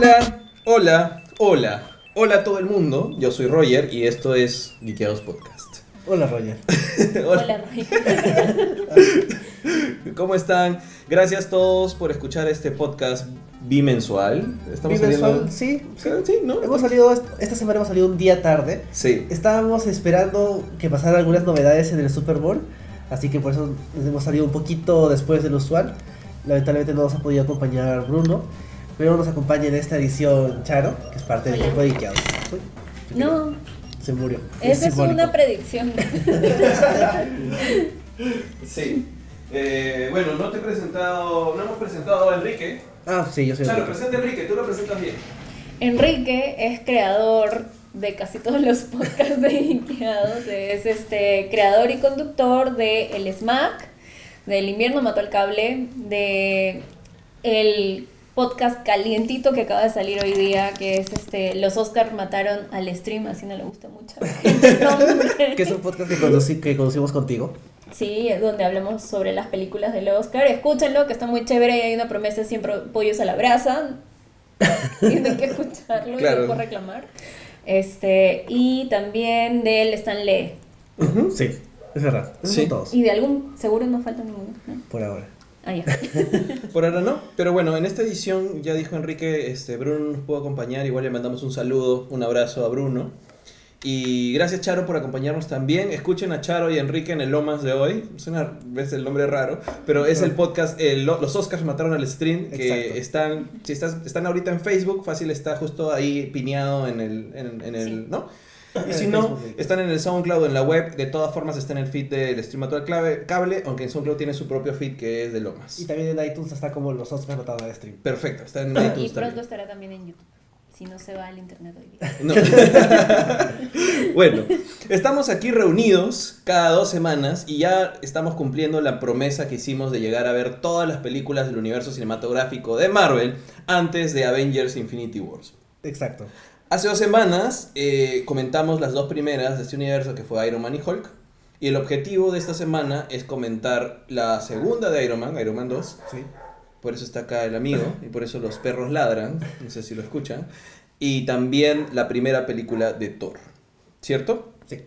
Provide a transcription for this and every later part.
Hola, hola, hola. Hola a todo el mundo. Yo soy Roger y esto es Geekeados Podcast. Hola Roger. Hola, Roy. ¿Cómo están? Gracias todos por escuchar este podcast bimensual. Estamos Bimensual, saliendo- sí, sí. Sí, ¿no? Hemos salido, esta semana hemos salido un día tarde. Sí. Estábamos esperando que pasaran algunas novedades en el Super Bowl, así que por eso hemos salido un poquito después del usual. Lamentablemente no nos ha podido acompañar Bruno, pero nos acompaña en esta edición Charo, que es parte del equipo de Ikeados. Uy, No, Se murió. esa es una predicción. Sí. Eh, bueno, no te he presentado, no hemos presentado a Enrique. Ah, sí, yo soy Enrique. presenta a Enrique, tú lo presentas bien. Enrique es creador de casi todos los podcasts de Ikeados. Es este creador y conductor de El SMAC, del invierno mató al cable, de el podcast calientito que acaba de salir hoy día, que es este Los Oscars mataron al stream, así no le gusta mucho. Que es un podcast que, conduci- que conducimos contigo. Sí, es donde hablamos sobre las películas del Oscar. Escúchenlo, que está muy chévere y hay una promesa siempre pollos a la brasa. Tienen que escucharlo Claro. y no puedo reclamar. Este, y también del Stan Lee. Sí, es verdad. Sí. son todos. Y de algún, seguro no falta ninguno. ¿no? Por ahora. Ah, ya. Por ahora no, pero bueno, en esta edición ya dijo Enrique, este, Bruno nos pudo acompañar, igual le mandamos un saludo, un abrazo a Bruno. Y gracias Charo por acompañarnos también. Escuchen a Charo y a Enrique en el Lomas de hoy. Suena, ves el nombre raro, pero es el podcast el Lo- Los Oscars mataron al stream, que Exacto. están, si estás, están ahorita en Facebook, fácil está justo ahí pineado en el, en, en el, Sí. ¿no? Y si no, están en el SoundCloud, en la web, de todas formas está en el feed del Stream Mató al Clave- Cable, aunque en SoundCloud tiene su propio feed que es de Lomas. Y también en iTunes está como los Oscars mataron al stream. Perfecto, está en Y iTunes pronto también. estará también en YouTube. Si no se va al internet hoy día. No. bueno, estamos aquí reunidos cada dos semanas y ya estamos cumpliendo la promesa que hicimos de llegar a ver todas las películas del universo cinematográfico de Marvel antes de Avengers Infinity Wars. Exacto. Hace dos semanas eh, comentamos las dos primeras de este universo que fue Iron Man y Hulk. Y el objetivo de esta semana es comentar la segunda de Iron Man, Iron Man 2, Sí. por eso está acá el amigo y por eso los perros ladran, no sé si lo escuchan, y también la primera película de Thor, ¿cierto? Sí.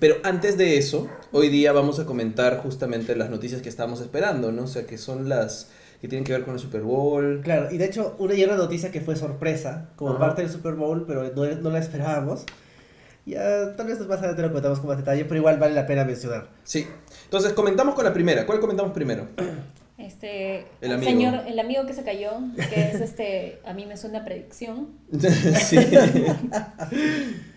Pero antes de eso, hoy día vamos a comentar justamente las noticias que estábamos esperando, ¿no? O sea, que son las que tienen que ver con el Super Bowl. Claro, y de hecho, una y una noticia que fue sorpresa, como Ajá. parte del Super Bowl, pero no, no la esperábamos. Ya, tal vez más adelante lo contamos con más detalle, pero igual vale la pena mencionar. Sí. Entonces, comentamos con la primera. ¿Cuál comentamos primero? Este, El amigo. señor, el amigo que se cayó, que es este, a mí me suena predicción. sí.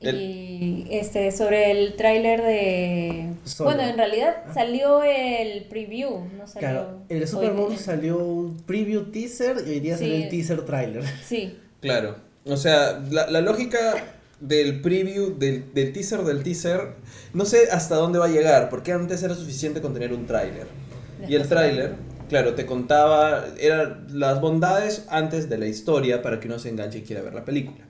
El- Y este, sobre el tráiler de... Solo. Bueno, en realidad salió el preview, no salió... Claro, en el Super Bowl salió un preview teaser y hoy día Sí. salió el teaser trailer. Sí, Claro. O sea, la, la lógica del preview, del, del teaser del teaser, no sé hasta dónde va a llegar, porque antes era suficiente con tener un tráiler. Y el tráiler, claro, te contaba, eran las bondades antes de la historia para que uno se enganche y quiera ver la película.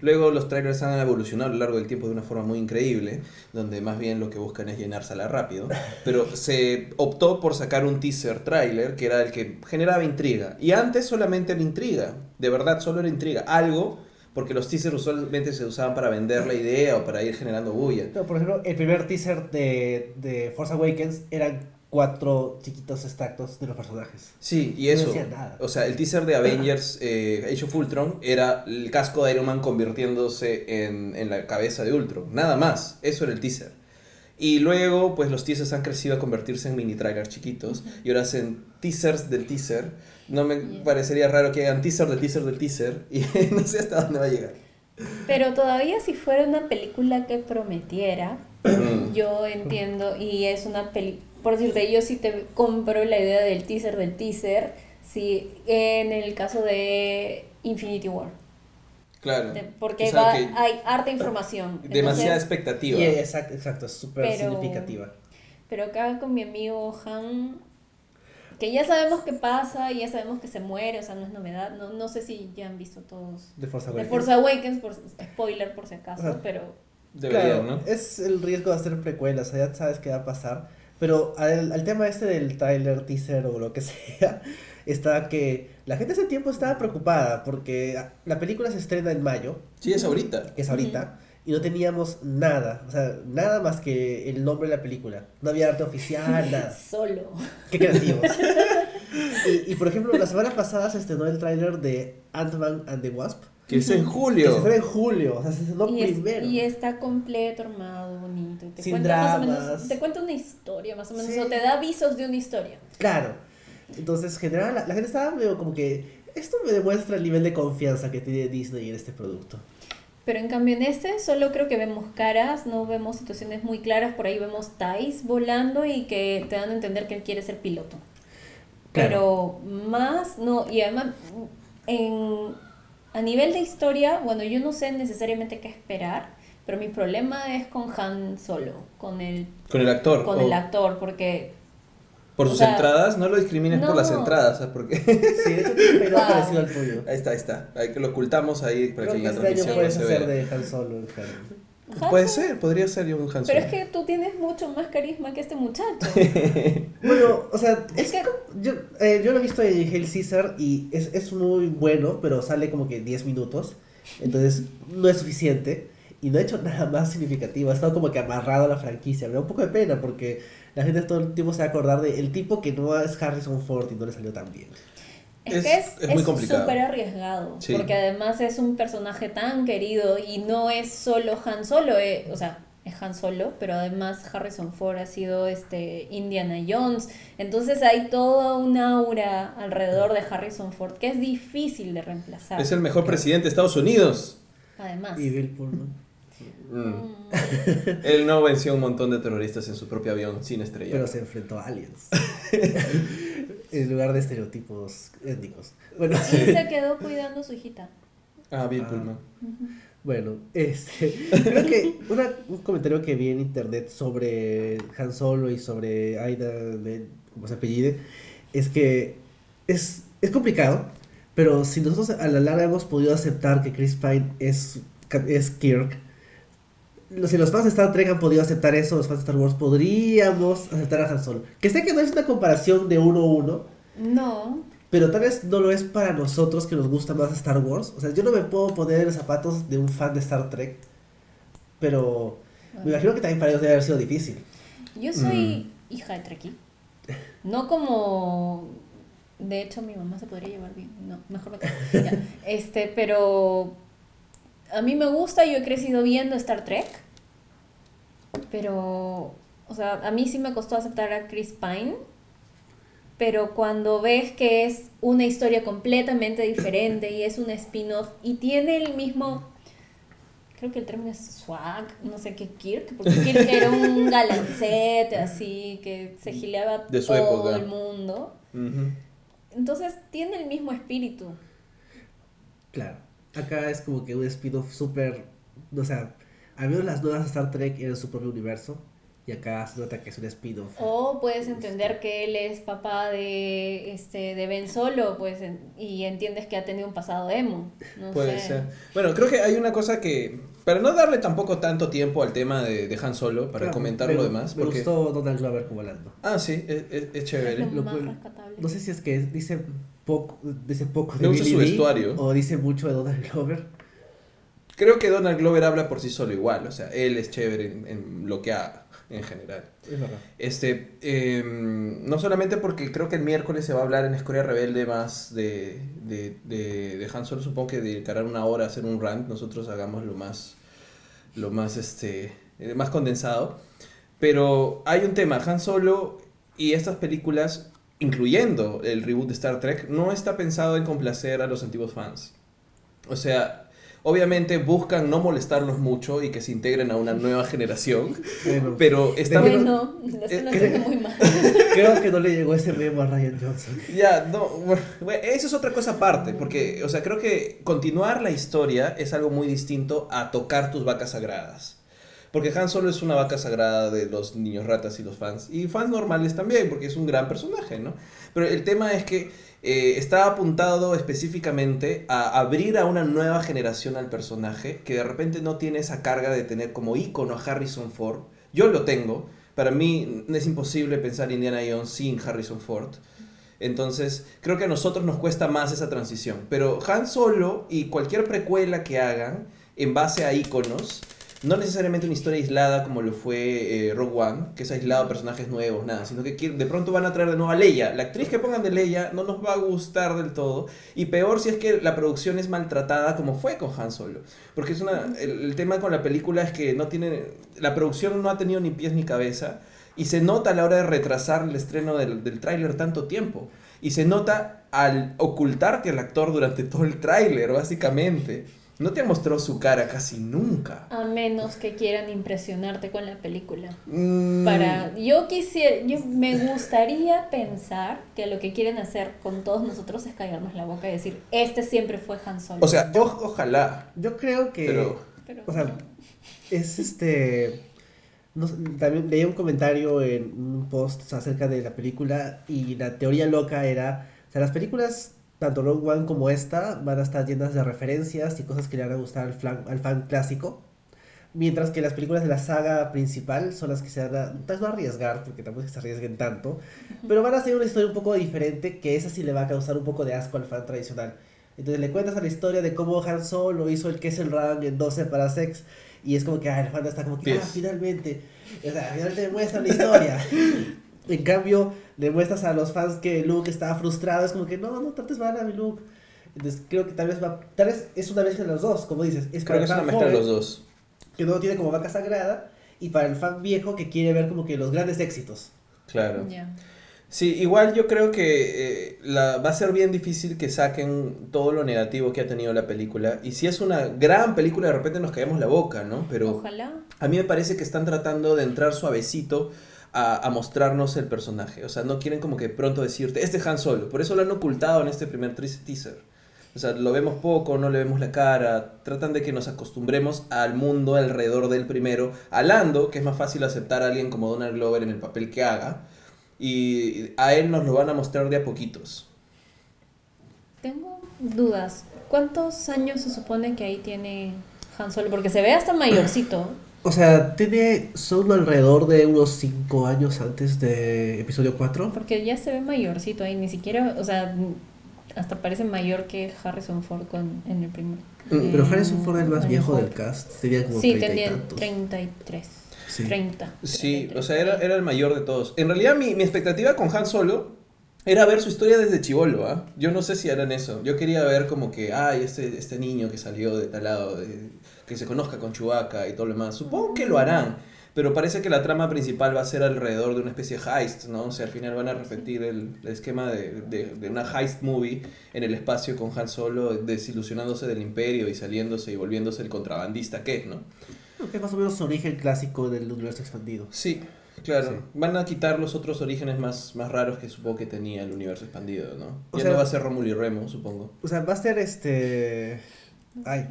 Luego los trailers han evolucionado a lo largo del tiempo de una forma muy increíble, donde más bien lo que buscan es llenársela rápido, pero se optó por sacar un teaser trailer que era el que generaba intriga. Y antes solamente era intriga, de verdad solo era intriga, algo, porque los teasers usualmente se usaban para vender la idea o para ir generando bulla. No, por ejemplo, el primer teaser de, de Force Awakens eran cuatro chiquitos extractos de los personajes. Sí, y No eso. decía nada. O sea, el teaser de Avengers eh, Age of Ultron era el casco de Iron Man convirtiéndose en, en la cabeza de Ultron. Nada más. Eso era el teaser. Y luego, pues los teasers han crecido a convertirse en mini trailers chiquitos. Y ahora hacen teasers del teaser. No me Yeah. parecería raro que hagan teaser del teaser del teaser. Y no sé hasta dónde va a llegar. Pero todavía si fuera una película que prometiera, yo entiendo, y es una peli, por decirte, yo sí te compro la idea del teaser del teaser, si en el caso de Infinity War, Claro. de- porque O sea, va, hay harta información. demasiada entonces- expectativa. Y exacto, exacto, es súper Pero- significativa. Pero acá con mi amigo Han, que ya sabemos qué pasa, y ya sabemos que se muere, o sea, no es novedad. No, no sé si ya han visto todos De Force The Awakens. Force Awakens, por, spoiler por si acaso, pero Deberían, Claro, ¿no? Es el riesgo de hacer precuelas, o sea, ya sabes qué va a pasar. Pero al, al tema este del trailer, teaser o lo que sea, está que la gente ese tiempo estaba preocupada porque la película se estrena en mayo, Sí, es ahorita. es ahorita, y no teníamos nada, o sea, nada más que el nombre de la película. No había arte oficial, nada. Solo. Qué creativos. y, y, por ejemplo, la semana pasada se estrenó el tráiler de Ant-Man and the Wasp. Que es en Que se julio. estrena en julio, o sea, se estrenó Y, es- primero. y está completo, armado, bonito. y Te Sin cuenta más o menos, te cuenta una historia, más o menos, Sí. o te da avisos de una historia. Claro. Entonces, en general, la, la gente estaba medio como que. Esto me demuestra el nivel de confianza que tiene Disney en este producto. Pero en cambio en este solo creo que vemos caras, no vemos situaciones muy claras, por ahí vemos Thais volando y que te dan a entender que él quiere ser piloto. Pero más no, y además en, a nivel de historia, bueno, yo no sé necesariamente qué esperar, pero mi problema es con Han Solo, con el, Con el actor. con o el actor, porque Por o sus sea, entradas, no lo discrimines por no. las entradas, ¿sabes por qué? Sí, de hecho tiene un parecido al tuyo. ahí está, ahí está. Ahí que lo ocultamos ahí para Creo que que en la este año transmisión no se vea. de Han Solo. Karen. Puede ser, podría ser yo un Han Pero es que tú tienes mucho más carisma que este muchacho. Bueno, o sea, es Es que- como- yo, eh, yo lo he visto en Hail Caesar y es, es muy bueno, pero sale como que 10 minutos. Entonces no es suficiente. Y no ha hecho nada más significativo. Ha estado como que amarrado a la franquicia. Me da un poco de pena porque la gente todo el tiempo se va a acordar de el tipo que no es Harrison Ford y no le salió tan bien. Es, Es- que es, es muy es complicado. súper arriesgado, Sí. porque además es un personaje tan querido y no es solo Han Solo, eh, o sea, es Han Solo, pero además Harrison Ford ha sido este Indiana Jones, entonces hay toda una aura alrededor de Harrison Ford que es difícil de reemplazar. Es el mejor presidente de Estados Unidos. Además. Y Bill Pullman. Mm. Mm. Él no venció a un montón de terroristas en su propio avión sin estrella. Pero se enfrentó a aliens. en lugar de estereotipos étnicos. Bueno, Y se quedó cuidando a su hijita. Ah, Bill Ah. Pullman. Bueno, este, creo que una- un comentario que vi en internet sobre Han Solo y sobre Aida, de, como se apellide, es que es, es complicado, pero si nosotros a la larga hemos podido aceptar que Chris Pine es, es Kirk, si los fans de Star Trek han podido aceptar eso, los fans de Star Wars podríamos aceptar a Han Solo. Que sé que no es una comparación de uno a uno, No, pero tal vez no lo es para nosotros que nos gusta más Star Wars. O sea, yo no me puedo poner en los zapatos de un fan de Star Trek. Pero me imagino que también para ellos debe haber sido difícil. yo soy hija de Trekkie. No como... De hecho, mi mamá se podría llevar bien. No, mejor me. Ya. Este, pero... A mí me gusta, yo he crecido viendo Star Trek. Pero... O sea, a mí sí me costó aceptar a Chris Pine. Pero cuando ves que es una historia completamente diferente y es un spin-off y tiene el mismo creo que el término es swag, no sé qué Kirk, porque Kirk era un galancete así que se gileaba De todo época. el mundo. Entonces tiene el mismo espíritu. Claro. Acá es como que un spin-off súper. O sea, al menos las nuevas Star Trek eran su propio universo. Y acá se nota que es un spin-off. O puedes entender que él es papá de este de Ben Solo, pues en- y entiendes que ha tenido un pasado emo. No Puede sé. ser. Bueno, creo que hay una cosa que. Para no darle tampoco tanto tiempo al tema de, de Han Solo, para Claro, comentar me- lo demás. Me Porque... gustó Donald Glover como Lando. Ah, sí, es, es- es chévere. Es lo Lo más cual- rescatable. No sé si es que dice poco, dice poco de Billy su vestuario. O dice mucho de Donald Glover. Creo que Donald Glover habla por sí solo igual. O sea, él es chévere en, en lo que haga, en general. Es verdad. Este, eh, no solamente porque creo que el miércoles se va a hablar en Escoria Rebelde más de, de, de, de Han Solo, supongo que dedicarán una hora a hacer un rant, nosotros hagamos lo más, lo más, este, eh, más condensado. Pero hay un tema, Han Solo y estas películas, incluyendo el reboot de Star Trek, no está pensado en complacer a los antiguos fans. O sea, obviamente buscan no molestarlos mucho y que se integren a una nueva generación, Bueno, pero está... Pero- Bueno, están eh, haciendo muy mal. creo que no le llegó ese memo a Ryan Johnson. Ya, no, bueno, bueno, eso es otra cosa aparte, porque, o sea, creo que continuar la historia es algo muy distinto a tocar tus vacas sagradas. Porque Han Solo es una vaca sagrada de los niños ratas y los fans, y fans normales también, porque es un gran personaje, ¿no? Pero el tema es que eh, está apuntado específicamente a abrir a una nueva generación al personaje, que de repente no tiene esa carga de tener como ícono a Harrison Ford. Yo lo tengo, para mí es imposible pensar Indiana Jones sin Harrison Ford. Entonces, creo que a nosotros nos cuesta más esa transición. Pero Han Solo y cualquier precuela que hagan en base a iconos, no necesariamente una historia aislada como lo fue eh, Rogue One, que es aislado personajes nuevos, nada, sino que de pronto van a traer de nuevo a Leia. La actriz que pongan de Leia no nos va a gustar del todo. Y peor si es que la producción es maltratada como fue con Han Solo. Porque es una, el, el tema con la película es que no tiene, la producción no ha tenido ni pies ni cabeza. Y se nota a la hora de retrasar el estreno del, del tráiler tanto tiempo. Y se nota al ocultarte al actor durante todo el tráiler, básicamente. No te ha mostrado su cara casi nunca. A menos que quieran impresionarte con la película. Mm, Para, yo quisiera, yo me gustaría pensar que lo que quieren hacer con todos nosotros es callarnos la boca y decir, este siempre fue Han Solo. O sea, ojalá. Yo creo que. Pero- Pero- O sea, es este. no sé, también leí un comentario en un post acerca de la película y la teoría loca era. O sea, las películas, tanto Rogue One como esta, van a estar llenas de referencias y cosas que le van a gustar al, flan- al fan clásico. Mientras que las películas de la saga principal son las que se van a, tal vez no arriesgar, porque tampoco es que se arriesguen tanto, pero van a ser una historia un poco diferente, que esa sí le va a causar un poco de asco al fan tradicional. Entonces le cuentas a la historia de cómo Han Solo hizo el Kessel Run en 12 para sex, y es como que, ah, el fan está como que, ah, finalmente, o sea, finalmente me muestran la historia. en cambio, le muestras a los fans que Luke estaba frustrado, es como que, no, no trates mal a mi Luke. Entonces creo que tal vez va, tal vez es una mezcla de los dos, como dices, es Creo que es una mezcla de los dos. que no tiene como vaca sagrada, y para el fan viejo que quiere ver como que los grandes éxitos. Claro. Sí, igual yo creo que eh, la, va a ser bien difícil que saquen todo lo negativo que ha tenido la película. Y si es una gran película, de repente nos caemos la boca, ¿no? Pero Ojalá. a mí me parece que están tratando de entrar suavecito a, mostrarnos el personaje. O sea, no quieren como que pronto decirte, este es Han Solo. Por eso lo han ocultado en este primer teaser. O sea, lo vemos poco, no le vemos la cara. Tratan de que nos acostumbremos al mundo alrededor del primero. A Lando, que es más fácil aceptar a alguien como Donald Glover en el papel que haga. Y a él nos lo van a mostrar de a poquitos. Tengo dudas. ¿Cuántos años se supone que ahí tiene Han Solo? Porque se ve hasta mayorcito. O sea, tiene solo alrededor de unos 5 años antes de episodio 4. Porque ya se ve mayorcito ahí. Ni siquiera, o sea, hasta parece mayor que Harrison Ford con, en el primer. Mm, Pero eh, Harrison Ford es el más viejo del cast, tenía como Sí, 30 y tenía tantos. 33. Sí. 30. Sí, 33, o sea, era, era el mayor de todos. En realidad, mi, mi expectativa con Han Solo era ver su historia desde chivolo, ¿ah? Yo no sé si harán eso. Yo quería ver como que, ay, este, este niño que salió de tal lado, de- que se conozca con Chewbacca y todo lo demás. Supongo que lo harán. Pero parece que la trama principal va a ser alrededor de una especie de heist, ¿no? O sea, al final van a repetir el, el esquema de, de, de una heist movie en el espacio con Han Solo desilusionándose del imperio y saliéndose y volviéndose el contrabandista que es, ¿no? Que es más o menos su origen clásico del universo expandido. Sí, claro. Sí. Van a quitar los otros orígenes más, más raros que supongo que tenía el universo expandido, ¿no? O ya sea- no va a ser Rómulo y Remo, supongo. O sea, va a ser este. Ay.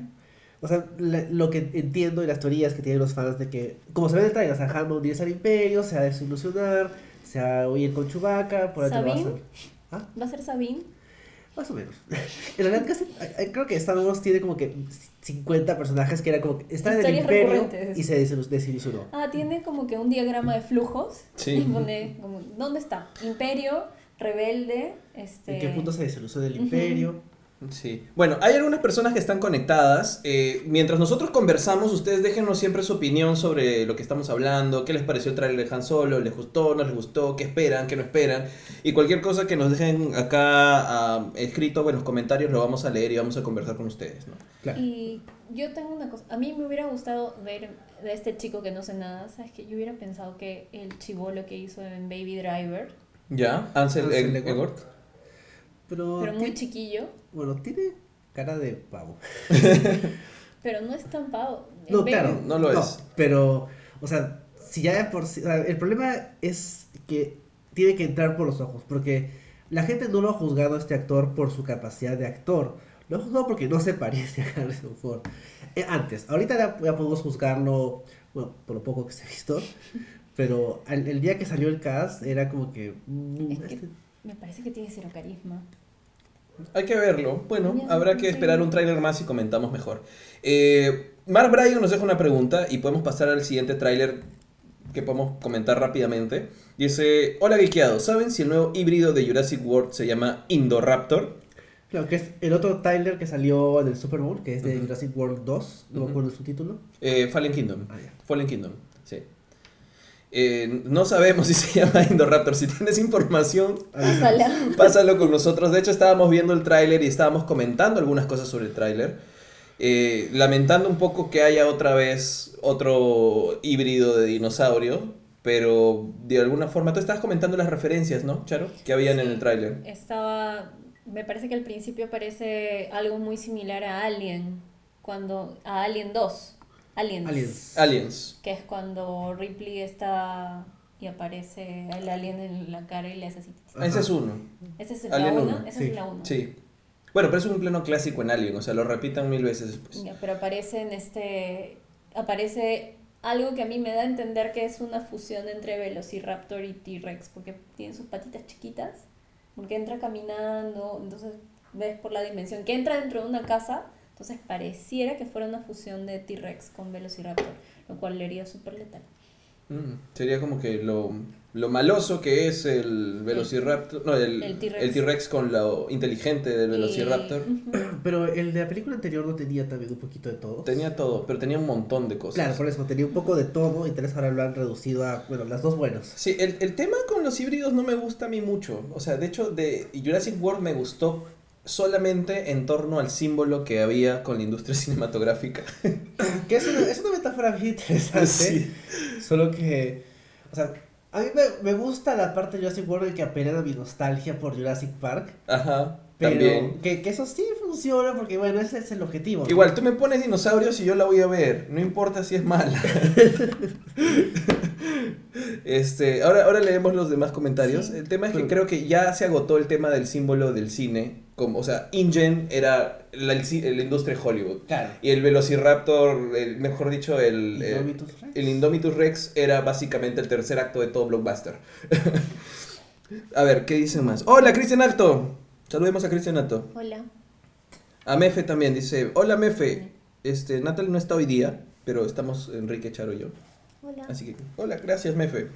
O sea, la- lo que entiendo y las teorías que tienen los fans de que, como se ve en el trailer, o sea, Han va a unirse al imperio, se va a desilusionar, se va a huir con Chewbacca, por ahí va a ser- ¿Ah? ¿Va a ser Sabine? Más o menos. En realidad, casi, creo que Star Wars tiene como que 50 personajes que era como que están en el imperio y se desilu- desilusionó. Ah, tiene como que un diagrama de flujos. Sí. Y pone como, ¿dónde está? Imperio, rebelde, este... ¿En qué punto se desilusionó del Ujú. imperio? Sí. Bueno, hay algunas personas que están conectadas. Eh, mientras nosotros conversamos, ustedes déjenos siempre su opinión sobre lo que estamos hablando. ¿Qué les pareció el trailer de Han Solo? ¿Les gustó? ¿No les gustó? ¿Qué esperan? ¿Qué no esperan? Y cualquier cosa que nos dejen acá ah, escrito en los comentarios lo vamos a leer y vamos a conversar con ustedes, ¿no? Claro. Y yo tengo una cosa, a mí me hubiera gustado ver de este chico que no sé nada, ¿sabes? Que yo hubiera pensado que el chivolo que hizo en Baby Driver, ¿Ya? Ansel, Ansel. Egort. Pero, pero muy chiquillo, bueno, tiene cara de pavo. pero no es tan pavo. No, Baby- claro. no lo es. Pero, o sea, si ya de por sí. o sea, el problema es que tiene que entrar por los ojos. Porque la gente no lo ha juzgado a este actor por su capacidad de actor. Lo ha juzgado porque no se parece a Harrison Ford. Eh, antes, ahorita ya, ya podemos juzgarlo, bueno, por lo poco que se ha visto. Pero al- el día que salió el cast era como que. mm, Es que- este- Me parece que tiene cero carisma. Hay que verlo. Bueno, habrá que esperar un tráiler más y comentamos mejor. Eh, Mark Bryan nos deja una pregunta y podemos pasar al siguiente tráiler que podemos comentar rápidamente. Dice, hola geekeados, ¿saben si el nuevo híbrido de Jurassic World se llama Indoraptor? Claro, que es el otro trailer que salió en el Super Bowl, que es de. Jurassic World 2, no me acuerdo su título. Eh, Fallen Kingdom. Ah. Fallen Kingdom. Eh, no sabemos si se llama Indoraptor. Si tienes información, Pásala. pásalo con nosotros. De hecho, estábamos viendo el tráiler y estábamos comentando algunas cosas sobre el tráiler. Eh, lamentando un poco que haya otra vez otro híbrido de dinosaurio. Pero de alguna forma, tú estabas comentando las referencias, ¿no, Charo? Que habían en el tráiler. Estaba. Me parece que al principio parece algo muy similar a Alien. Cuando. A Alien 2. Aliens. Aliens. Aliens. Que es cuando Ripley está. Y aparece el alien en la cara y le hace así. Ajá. Ese es uno. ¿Ese es Alien la uno, 1? Esa sí. es la 1. Sí. Bueno, pero es un plano clásico en Alien. O sea, lo repitan mil veces después. Ya, pero aparece en este. Aparece algo que a mí me da a entender que es una fusión entre Velociraptor y T-Rex, porque tiene sus patitas chiquitas, porque entra caminando, entonces ves por la dimensión que entra dentro de una casa, entonces pareciera que fuera una fusión de T-Rex con Velociraptor, lo cual le haría súper letal. Mm, sería como que lo, lo maloso que es el Velociraptor. No, el, El T-Rex. con lo inteligente del Velociraptor. Y-. Pero el de la película anterior no tenía también un poquito de todo. Tenía todo, pero tenía un montón de cosas. Claro, por eso tenía un poco de todo y tal vez ahora lo han reducido a, bueno, las dos buenas. Sí, el, el tema con los híbridos no me gusta a mí mucho. O sea, de hecho, de Jurassic World me gustó solamente en torno al símbolo que había con la industria cinematográfica. Que es una, es una metáfora bien interesante. Sí. Solo que, o sea, a mí me, me gusta la parte de Jurassic World que apela a mi nostalgia por Jurassic Park. Ajá, Pero también. que, que eso sí funciona porque, bueno, ese es el objetivo. ¿no? Igual, tú me pones dinosaurios y yo la voy a ver. No importa si es mala. este, ahora, ahora leemos los demás comentarios. Sí. El tema es que creo que ya se agotó el tema del símbolo del cine. Como, o sea, InGen era la, la industria de Hollywood. Claro. Y el Velociraptor, el- mejor dicho, el, el, Indominus Rex. el Indomitus Rex era básicamente el tercer acto de todo blockbuster. a ver, ¿qué dicen más? Hola, Cristian Alto. Saludemos a Cristian Alto. Hola. A Mefe también dice, hola Mefe, este, Natal no está hoy día, pero estamos Enrique, Charo y yo. Hola. Así que, hola, gracias Mefe.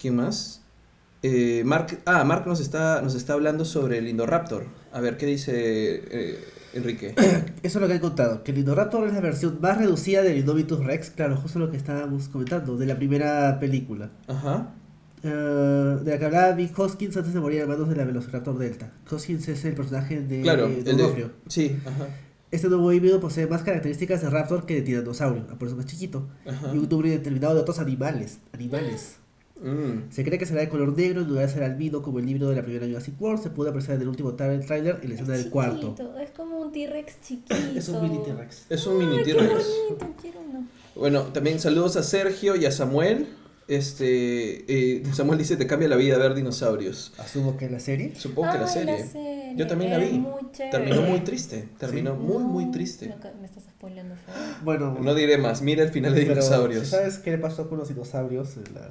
¿Quién más? Eh, Mark, ah, Mark nos está, nos está hablando sobre el Indoraptor. A ver, ¿qué dice eh, Enrique? Eso es lo que he contado, que el Indoraptor es la versión más reducida del Indominus Rex, claro, justo lo que estábamos comentando, de la primera película. Ajá. Eh, de la que hablaba Mick Hoskins antes de morir a manos de la Velociraptor Delta. Hoskins es el personaje de Claro, el de... Sí, ajá. Este nuevo híbrido posee más características de Raptor que de tiranosaurio, por eso es más chiquito, Ajá. y un número determinado de otros animales. animales. Mm. Se cree que será de color negro en lugar de ser albino como el libro de la primera Jurassic World. Se pudo apreciar en el último tra- trailer en la escena Es del cuarto. Es como un T-Rex chiquito. Es un mini T-Rex. Es un mini qué T-Rex. Bueno, también saludos a Sergio y a Samuel. Este, eh, Samuel dice, te cambia la vida ver dinosaurios. Asumo que en la serie. Supongo que la serie. serie, Yo también la vi. muy. Terminó muy triste. Terminó Sí. muy, muy No, triste. Me, ca- me estás spoileando feo. Bueno, No diré más. Mira el final de dinosaurios. ¿sabes qué le pasó con los dinosaurios? La-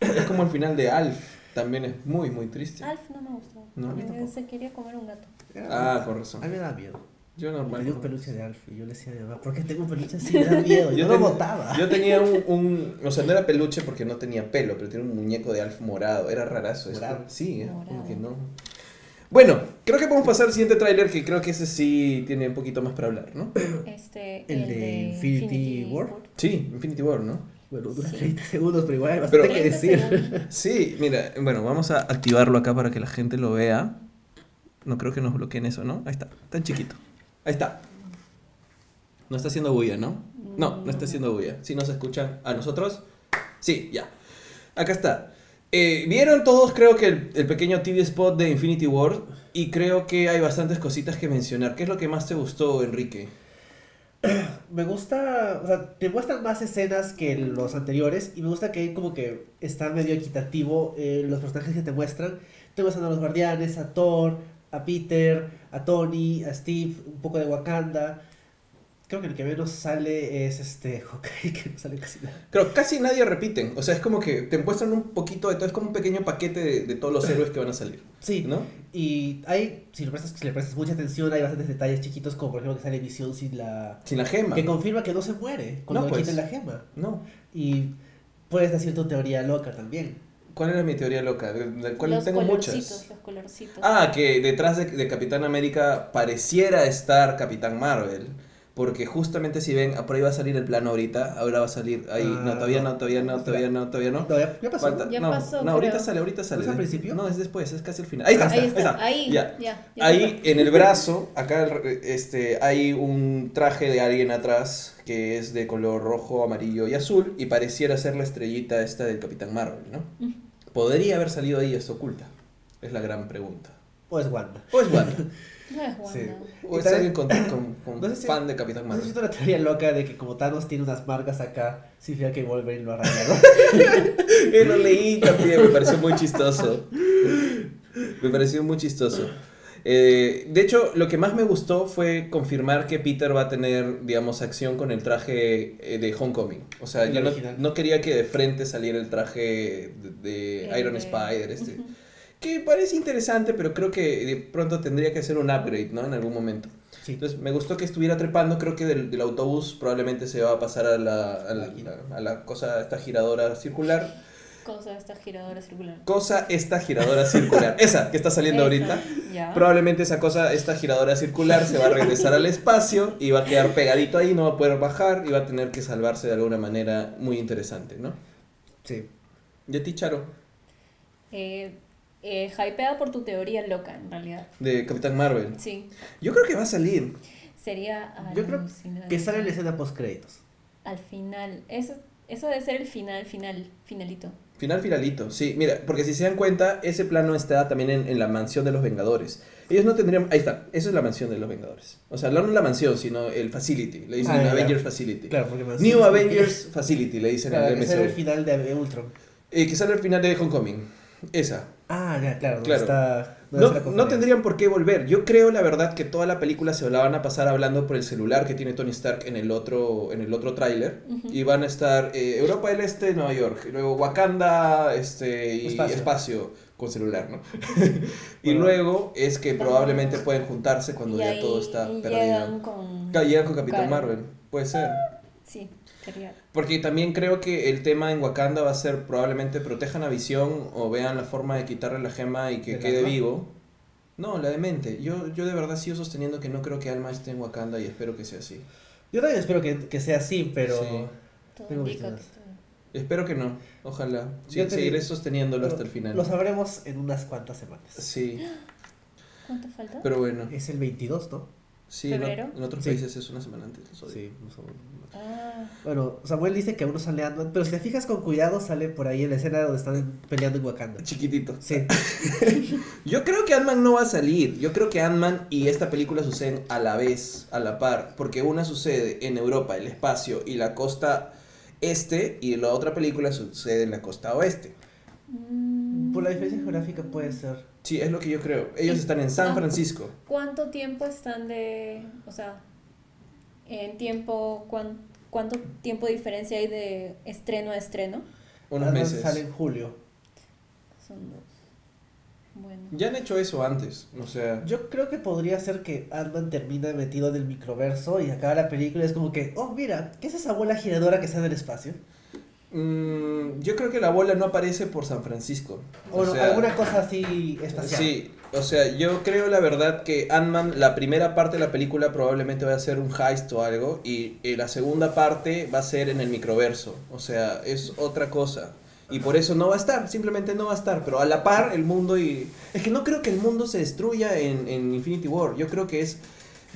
Es como el final de Alf. También es muy, muy triste. Alf no me gustó. No, Eh. Se quería comer un gato. Ah, con razón. A mí me da miedo. Yo normal. Tenía un peluche de Alf y yo le decía a mi mamá, ¿por qué tengo un peluche así? Me da miedo. Yo, Yo no lo ten- botaba. Yo tenía un, un- O sea, no era peluche porque no tenía pelo, pero tenía un muñeco de Alf morado. Era rarazo. esto. Morado. Sí, eh, como Morado. que no. Bueno, creo que podemos pasar al siguiente tráiler que creo que ese sí tiene un poquito más para hablar, ¿no? Este, El de Infinity War. Sí, Infinity War, ¿no? Bueno, dura Sí. 30 segundos, pero igual hay bastante Pero- que 30 decir. segundos. Sí, mira, bueno, vamos a activarlo acá para que la gente lo vea. No creo que nos bloqueen eso, ¿no? Ahí está, tan chiquito. Ahí está. No está haciendo bulla, ¿no? No, no está haciendo bulla. ¿Sí nos escuchan a nosotros? Sí, ya. Acá está. Eh, Vieron todos, creo que el, el pequeño TV spot de Infinity War. Y creo que hay bastantes cositas que mencionar. ¿Qué es lo que más te gustó, Enrique? Me gusta, o sea, te muestran más escenas que los anteriores y me gusta que como que está medio equitativo eh, los personajes que te muestran. Te muestran a los guardianes, a Thor, a Peter, a Tony, a Steve, un poco de Wakanda. Creo que el que menos sale es este Hawkeye, que no sale casi nada. Creo que casi nadie repiten. O sea, es como que te muestran un poquito de todo. Es como un pequeño paquete de, de todos los héroes que van a salir. Sí, ¿No? y hay, si le, prestas, si le prestas mucha atención, hay bastantes detalles chiquitos, como por ejemplo que sale Visión sin la... Sin la gema. Que confirma que no se muere cuando No, le pues. quiten la gema. No. Y puedes decir tu teoría loca también. ¿Cuál era mi teoría loca? De, de cual los tengo colorcitos, muchas. los colorcitos. Ah, que detrás de, de Capitán América pareciera estar Capitán Marvel. Porque justamente si ven, ah, por ahí va a salir el plano ahorita, ahora va a salir ahí. no, todavía no, todavía no, todavía no, todavía no. Ya, pasó. Falta- Ya no, pasó, no, ahorita sale, ahorita sale. ¿No es al principio? No, es después, es casi el final. Ahí está, ahí está, está. ahí, Ya. ya. ya Ahí en el brazo, acá este, hay un traje de alguien atrás que es de color rojo, amarillo y azul y pareciera ser la estrellita esta del Capitán Marvel, ¿no? ¿Podría haber salido ahí esto oculta? Es la gran pregunta. O es Wanda. ¿O es Wanda? No es Wanda. Sí. ¿O es alguien con, con- con No sé si- fan de Capitán ¿No has Marvel? visto la teoría loca de que como Thanos tiene unas marcas acá, significa que Wolverine lo ha rayado? Lo leí también, me pareció muy chistoso. Me pareció muy chistoso. Eh, de hecho, lo que más me gustó fue confirmar que Peter va a tener, digamos, acción con el traje eh, de Homecoming. O sea, ya no, no quería que de frente saliera el traje de, de Iron de- Spider, este. Ujú. Que parece interesante, pero creo que de pronto tendría que hacer un upgrade, ¿no? En algún momento. Sí. Entonces me gustó que estuviera trepando, creo que del, del autobús probablemente se va a pasar a la, a la, a la cosa, esta giradora circular. Cosa esta giradora circular. Cosa esta giradora circular. Esa que está saliendo Esa, ahorita. Ya. Probablemente esa cosa, esta giradora circular, se va a regresar al espacio y va a quedar pegadito ahí, no va a poder bajar y va a tener que salvarse de alguna manera muy interesante, ¿no? Sí. ¿Y a ti, Charo? Eh, eh, hypeada por tu teoría loca, en realidad. De Capitán Marvel. Sí. Yo creo que va a salir. Sería Yo creo. Que sale la escena post créditos. Al final. Eso, eso debe ser el final, final, finalito. Final finalito, sí, mira, porque si se dan cuenta, ese plano está también en, en la mansión de los Vengadores. Ellos no tendrían, ahí está, esa es la mansión de los Vengadores. O sea, no la mansión, sino el facility, le dicen Ah. Avengers Facility. Claro, porque más- New Avengers Facility, le dicen Claro, en que el sale el MCU. final de Ultron. Eh, que sale al final de Homecoming. Esa. Ah, ya, claro. Está, No, no tendrían por qué volver. Yo creo, la verdad, que toda la película se la van a pasar hablando por el celular que tiene Tony Stark en el otro, en el otro tráiler. Y van a estar eh, Europa del Este, Nueva York. Y luego Wakanda este, y espacio. Espacio. con celular, ¿no? y Bueno. luego es que probablemente pueden juntarse cuando Y ya ahí todo está perdido. Llegan con Capitán. Marvel. Puede ser. Sí, Porque también creo que el tema en Wakanda va a ser probablemente protejan a Visión o vean la forma de quitarle la gema y que ¿Del quede alma? vivo. No, la de mente. Yo, yo de verdad sigo sosteniendo que no creo que Alma esté en Wakanda y espero que sea así. Yo también espero que, que sea así, pero. Sí. Tengo que Espero que no. Ojalá. Sí, te seguiré sosteniéndolo hasta el Lo final. sabremos en unas cuantas semanas. Sí, ¿Cuánto falta? pero bueno. Es el 22, ¿no? Sí, en, o- ¿Febrero? en otros Sí. países es una semana antes. Sí, no sabemos. Ah, Bueno, Samuel dice que aún no sale Ant-Man, pero si te fijas con cuidado, sale por ahí en la escena donde están peleando en Wakanda. Chiquitito. Sí, Yo creo que Ant-Man no va a salir. Yo creo que Ant-Man y esta película suceden a la vez, a la par. Porque una sucede en Europa, el espacio y la costa este, y la otra película sucede en la costa oeste. mm, por la diferencia geográfica puede ser. Sí, es lo que yo creo. Ellos están en San. Francisco. ¿Cuánto tiempo están de... O sea, en tiempo... cuán- ¿Cuánto tiempo de diferencia hay de estreno a estreno? Unos meses. sale en julio. Son dos. Bueno. Ya han hecho eso antes. O sea, Yo creo que podría ser que Ant-Man termina metido en el microverso y acaba la película y es como que, oh, mira, ¿qué es esa bola giradora que está en el espacio? Mm, yo creo que la bola no aparece por San Francisco. O, sea, alguna cosa así espacial. Sí, o sea, yo creo la verdad que Ant-Man, la primera parte de la película probablemente va a ser un heist o algo, y, eh, la segunda parte va a ser en el microverso, o sea, es otra cosa. Y por eso no va a estar, simplemente no va a estar, pero a la par el mundo y... Es que no creo que el mundo se destruya en, en Infinity War, yo creo que es...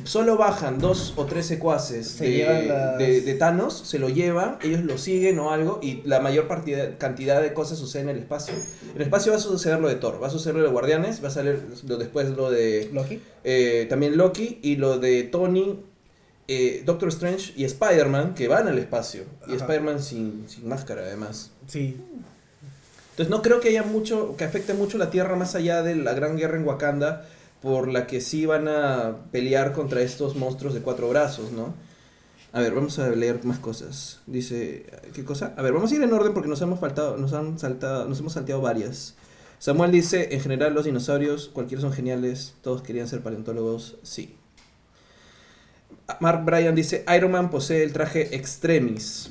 Solo bajan dos o tres secuaces Se de, las- de- de Thanos, se lo llevan, ellos lo siguen o algo, y la mayor partida- cantidad de cosas sucede en el espacio. En el espacio va a suceder lo de Thor, va a suceder lo de Guardianes, va a salir lo, después lo de Loki. eh, también Loki y lo de Tony, eh, Doctor Strange y Spider-Man que van al espacio. Y. Spider-Man sin, sin máscara además. Sí. Entonces no creo que haya mucho, que afecte mucho la Tierra más allá de la gran guerra en Wakanda, por la que sí van a pelear contra estos monstruos de cuatro brazos, ¿no? A ver, vamos a leer más cosas. Dice, ¿qué cosa? A ver, vamos a ir en orden porque nos hemos faltado, nos han saltado, nos hemos salteado varias. Samuel dice, en general los dinosaurios, cualquiera son geniales, todos querían ser paleontólogos, sí. Mark Bryan dice, Iron Man posee el traje Extremis.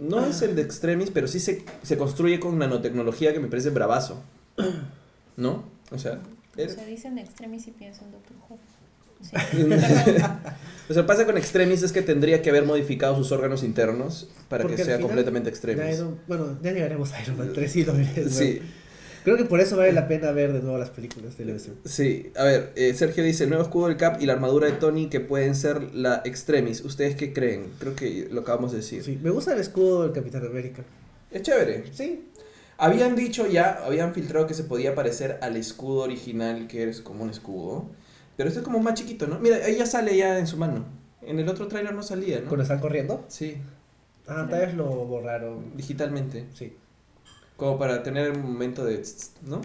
No es el de Extremis, pero sí se, se construye con nanotecnología que me parece bravazo. ¿No? O sea, O sea, dicen extremis y pienso en Doctor Who. Sí. O sea, pasa con Extremis es que tendría que haber modificado sus órganos internos para Porque que sea final completamente Extremis. Iron- bueno, ya llegaremos a Iron Man 3 y lo veré. Sí, Creo que por eso vale la pena ver de nuevo las películas de MCU. sí. A ver, eh, Sergio dice, el nuevo escudo del Cap y la armadura de Tony que pueden ser la Extremis. ¿Ustedes qué creen? Creo que lo acabamos de decir. Sí, me gusta el escudo del Capitán América. Es chévere. Sí, Habían dicho ya, habían filtrado que se podía parecer al escudo original, que es como un escudo. Pero este es como más chiquito, ¿no? Mira, ahí ya sale ya en su mano. En el otro tráiler no salía, ¿no? cuando están corriendo. Sí, Ah, tal vez lo borraron. digitalmente. Sí. Como para tener un momento de... tss, ¿No?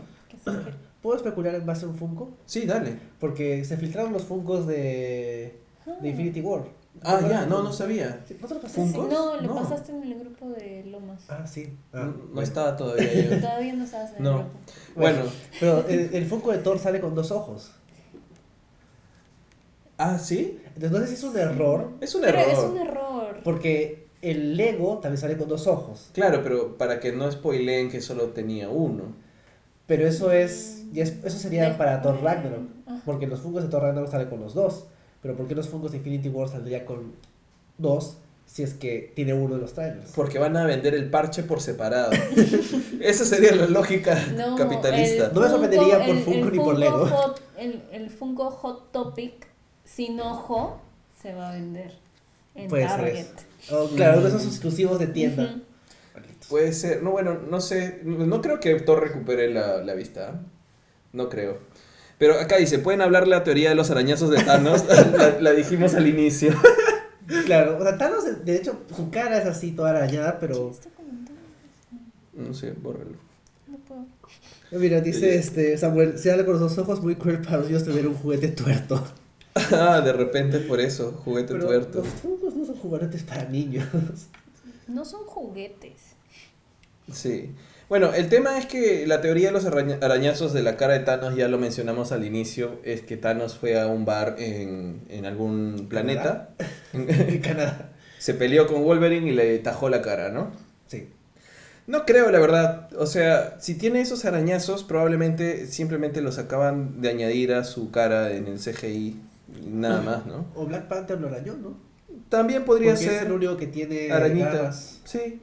¿Puedo especular en base a un Funko? Sí, dale. Porque se filtraron los Funkos de, de Infinity War. Ah, ya, no, no sabía. ¿No te lo pasaste? No, lo No. pasaste en el grupo de Lomas. Ah, sí. Ah, No, estaba todavía yo. Todavía no estabas en el No. grupo. Bueno, Pero el, el Funko de Thor sale con dos ojos. ah, ¿sí? Entonces no sé si es un error, Es un Pero error. es un error. porque el Lego también sale con dos ojos. Claro, pero para que no spoileen que solo tenía uno. Pero eso es, eso sería para Thor Ragnarok. Ah. Porque los Funkos de Thor Ragnarok salen con los dos. Pero ¿por qué los Funkos de Infinity War saldría con dos si es que tiene uno de los trailers? Porque van a vender el parche por separado. Esa sería la lógica No, capitalista. No me sorprendería por el- el Funko ni por Lego. Hot- el, el Funko Hot Topic sin ojo se va a vender en Puede ser Target. eso. Oh, claro, uno de esos exclusivos de tienda. Puede ser, no, bueno, no sé, no creo que Thor recupere la, la vista, ¿eh? no creo. Pero acá dice, pueden hablar la teoría de los arañazos de Thanos, la, la dijimos al inicio. Claro, o sea, Thanos, de- hecho, su cara es así toda arañada, pero... No sé, bórralo. no puedo. Mira, dice este Samuel, se habla con los dos ojos muy cruel para los niños tener un juguete tuerto. Ah, de repente por eso, juguete Pero tuerto. los Funkos no son juguetes para niños. No son juguetes. Sí. Bueno, el tema es que la teoría de los araña- arañazos de la cara de Thanos, ya lo mencionamos al inicio, es que Thanos fue a un bar en, en algún planeta, en Canadá. se peleó con Wolverine y le tajó la cara, ¿no? Sí. No creo, la verdad. O sea, si tiene esos arañazos, probablemente simplemente los acaban de añadir a su cara en el CGI. y Nada más, ¿no? O Black Panther lo arañó, ¿no? También podría Porque es ser el único que tiene arañita. garras. Sí.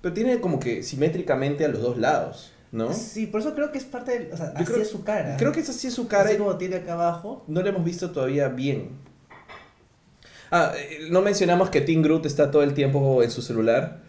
Pero tiene como que simétricamente a los dos lados, ¿no? Sí, por eso creo que es parte de... O sea, Yo así creo- es su cara. Creo que esa sí es su cara Así y como tiene acá abajo. no la hemos visto todavía bien. Ah, eh, no mencionamos que Tim Groot está todo el tiempo en su celular,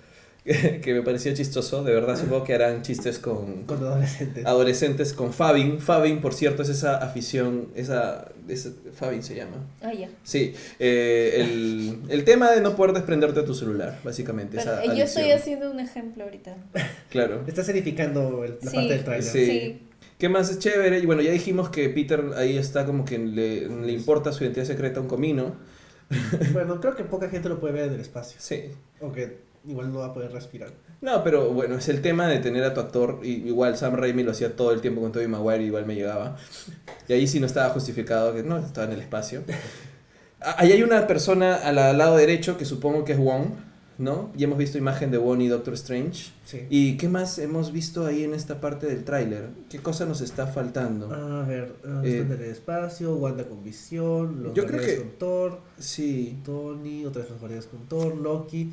que me pareció chistoso, de verdad supongo que harán chistes con, Con adolescentes. adolescentes con Fabin. Fabin, por cierto, es esa afición, esa, esa Fabin se llama. Ah, ya. Sí, eh, el, el tema de no poder desprenderte de tu celular, básicamente. Pero, esa eh, yo estoy haciendo un ejemplo ahorita. Claro. Está edificando el- la Sí. parte del trailer. Sí. Sí. ¿Qué más es chévere? Y bueno, ya dijimos que Peter ahí está como que le, le importa su identidad secreta a un comino. Bueno, creo que poca gente lo puede ver en el espacio. Sí. Aunque igual no va a poder respirar. No, pero bueno, es el tema de tener a tu actor. y igual Sam Raimi lo hacía todo el tiempo con Tobey Maguire, igual me llegaba. Y ahí sí no estaba justificado, que no, estaba en el espacio. Ah, Ahí hay una persona al lado derecho que supongo que es Wong, ¿no? Ya hemos visto imagen de Wong y Doctor Strange. Sí. ¿Y qué más hemos visto ahí en esta parte del tráiler? ¿Qué cosa nos está faltando? A ver, uh, Eh, en el espacio, Wanda con visión, los yo creo que- con Thor, Sí. Tony, otra vez los guardianes con Thor, Loki.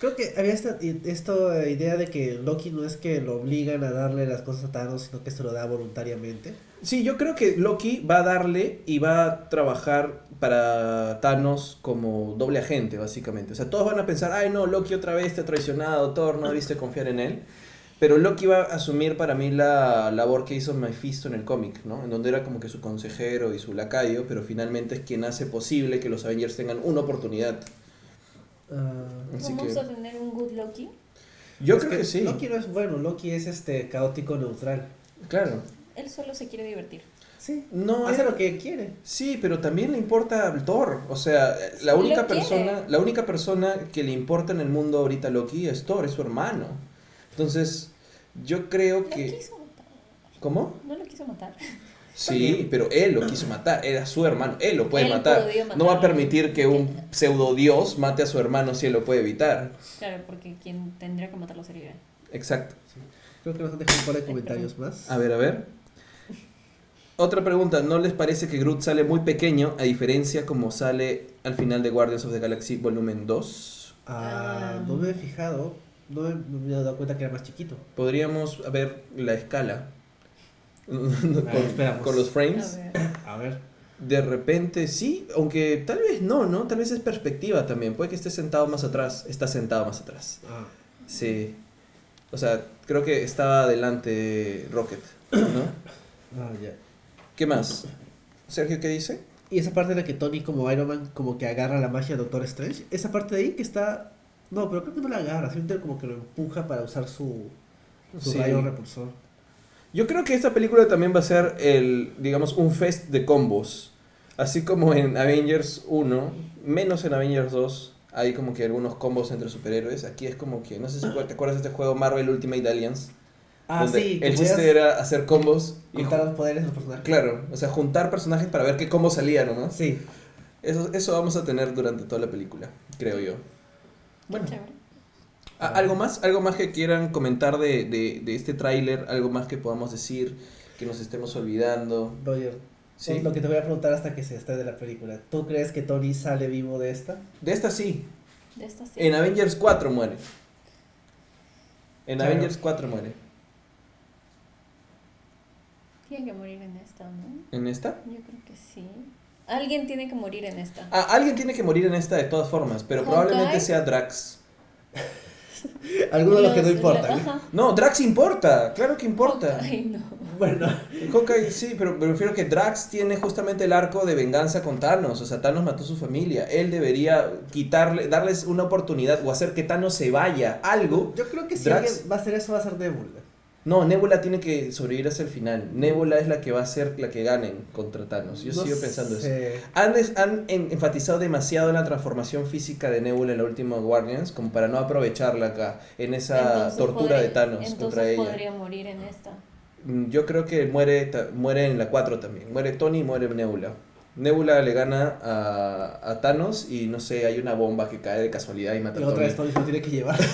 Creo que había esta, esta idea de que Loki no es que lo obligan a darle las cosas a Thanos, sino que se lo da voluntariamente. Sí, yo creo que Loki va a darle y va a trabajar para Thanos como doble agente, básicamente. O sea, todos van a pensar, ay no, Loki otra vez te ha traicionado, Thor, no debiste confiar en él. Pero Loki va a asumir para mí la labor que hizo Mephisto en el cómic, ¿no? En donde era como que su consejero y su lacayo, pero finalmente es quien hace posible que los Avengers tengan una oportunidad. Así Vamos que a tener un good Loki. yo es creo que, sí. Loki no es bueno, Loki es este caótico neutral. Claro. Él solo se quiere divertir. Sí, No, hace lo que quiere. Sí, pero también le importa al Thor. O sea, la Lo única quiere. persona, la única persona que le importa en el mundo ahorita a Loki es Thor, es su hermano. Entonces, yo creo Lo que. quiso matar. ¿Cómo? No lo quiso matar. Sí, pero él lo quiso matar, era su hermano, él lo puede Él matar. No va a permitir que un pseudo dios mate a su hermano si él lo puede evitar. Claro, porque quien tendría que matarlo sería él. Exacto. Creo que nos han dejado un par de comentarios más. A ver, a ver. Otra pregunta, ¿no les parece que Groot sale muy pequeño a diferencia como sale al final de Guardians of the Galaxy volumen 2? Ah, Ah. no me he fijado, no me, no me he dado cuenta que era más chiquito. Podríamos ver la escala con, los A frames. ver. A ver. De repente sí, aunque tal vez no, ¿no? Tal vez es perspectiva también. Puede que esté sentado más atrás. Está sentado más atrás. Ah, Sí. O sea, creo que estaba adelante Rocket, ¿no? ah, ya. ¿Qué más? Sergio, ¿qué dice? Y esa parte en la que Tony como Iron Man como que agarra la magia de Doctor Strange, esa parte de ahí que está... No, pero creo que no la agarra, simplemente como que lo empuja para usar su, su Sí. rayo repulsor. Yo creo que esta película también va a ser el, digamos, un fest de combos. Así como en Avengers 1, menos en Avengers 2, hay como que algunos combos entre superhéroes. Aquí es como que, no sé si te acuerdas de este juego Marvel Ultimate Alliance. Ah, donde sí, El chiste era hacer combos y contar ju- los poderes de los personajes. Claro, o sea, juntar personajes para ver qué combo salía nomás. Sí. Eso, eso vamos a tener durante toda la película, creo yo. Bueno, Chévere. ¿A- ¿algo más? ¿Algo más que quieran comentar de, de, de este tráiler? ¿Algo más que podamos decir? Que nos estemos olvidando. Roger, Sí. lo que te voy a preguntar hasta que se esté de la película. ¿Tú crees que Tony sale vivo de esta? De esta sí. De esta sí. En Avengers 4 muere. En Claro. Avengers 4 muere. Tiene que morir en esta, ¿no? ¿En esta? Yo creo que sí. Alguien tiene que morir en esta. Ah, alguien tiene que morir en esta de todas formas, pero Hawkeye. probablemente sea Drax. Alguno de los que no importan. Ajá. No, Drax importa, claro que importa. Ay, no. Bueno, Hawkeye sí, pero me refiero que Drax tiene justamente el arco de venganza con Thanos. O sea, Thanos mató a su familia. Él debería quitarle, darles una oportunidad o hacer que Thanos se vaya. Algo. yo creo que si Drax- alguien va a hacer eso va a ser Nebula. No, Nebula tiene que sobrevivir hasta el final. Nebula es la que va a ser la que ganen contra Thanos. Yo No sigo pensando eso. Han, es- han en- enfatizado demasiado en la transformación física de Nebula en la última Guardians como para no aprovecharla acá, en esa Entonces tortura de Thanos entonces contra ella. podría morir en esta. Mm, Yo creo que muere, ta- muere en la 4 también. Muere Tony y muere Nebula. Nebula le gana a, a Thanos y no sé, hay una bomba que cae de casualidad y mata Y a otra Tony. vez Tony se lo tiene que llevar.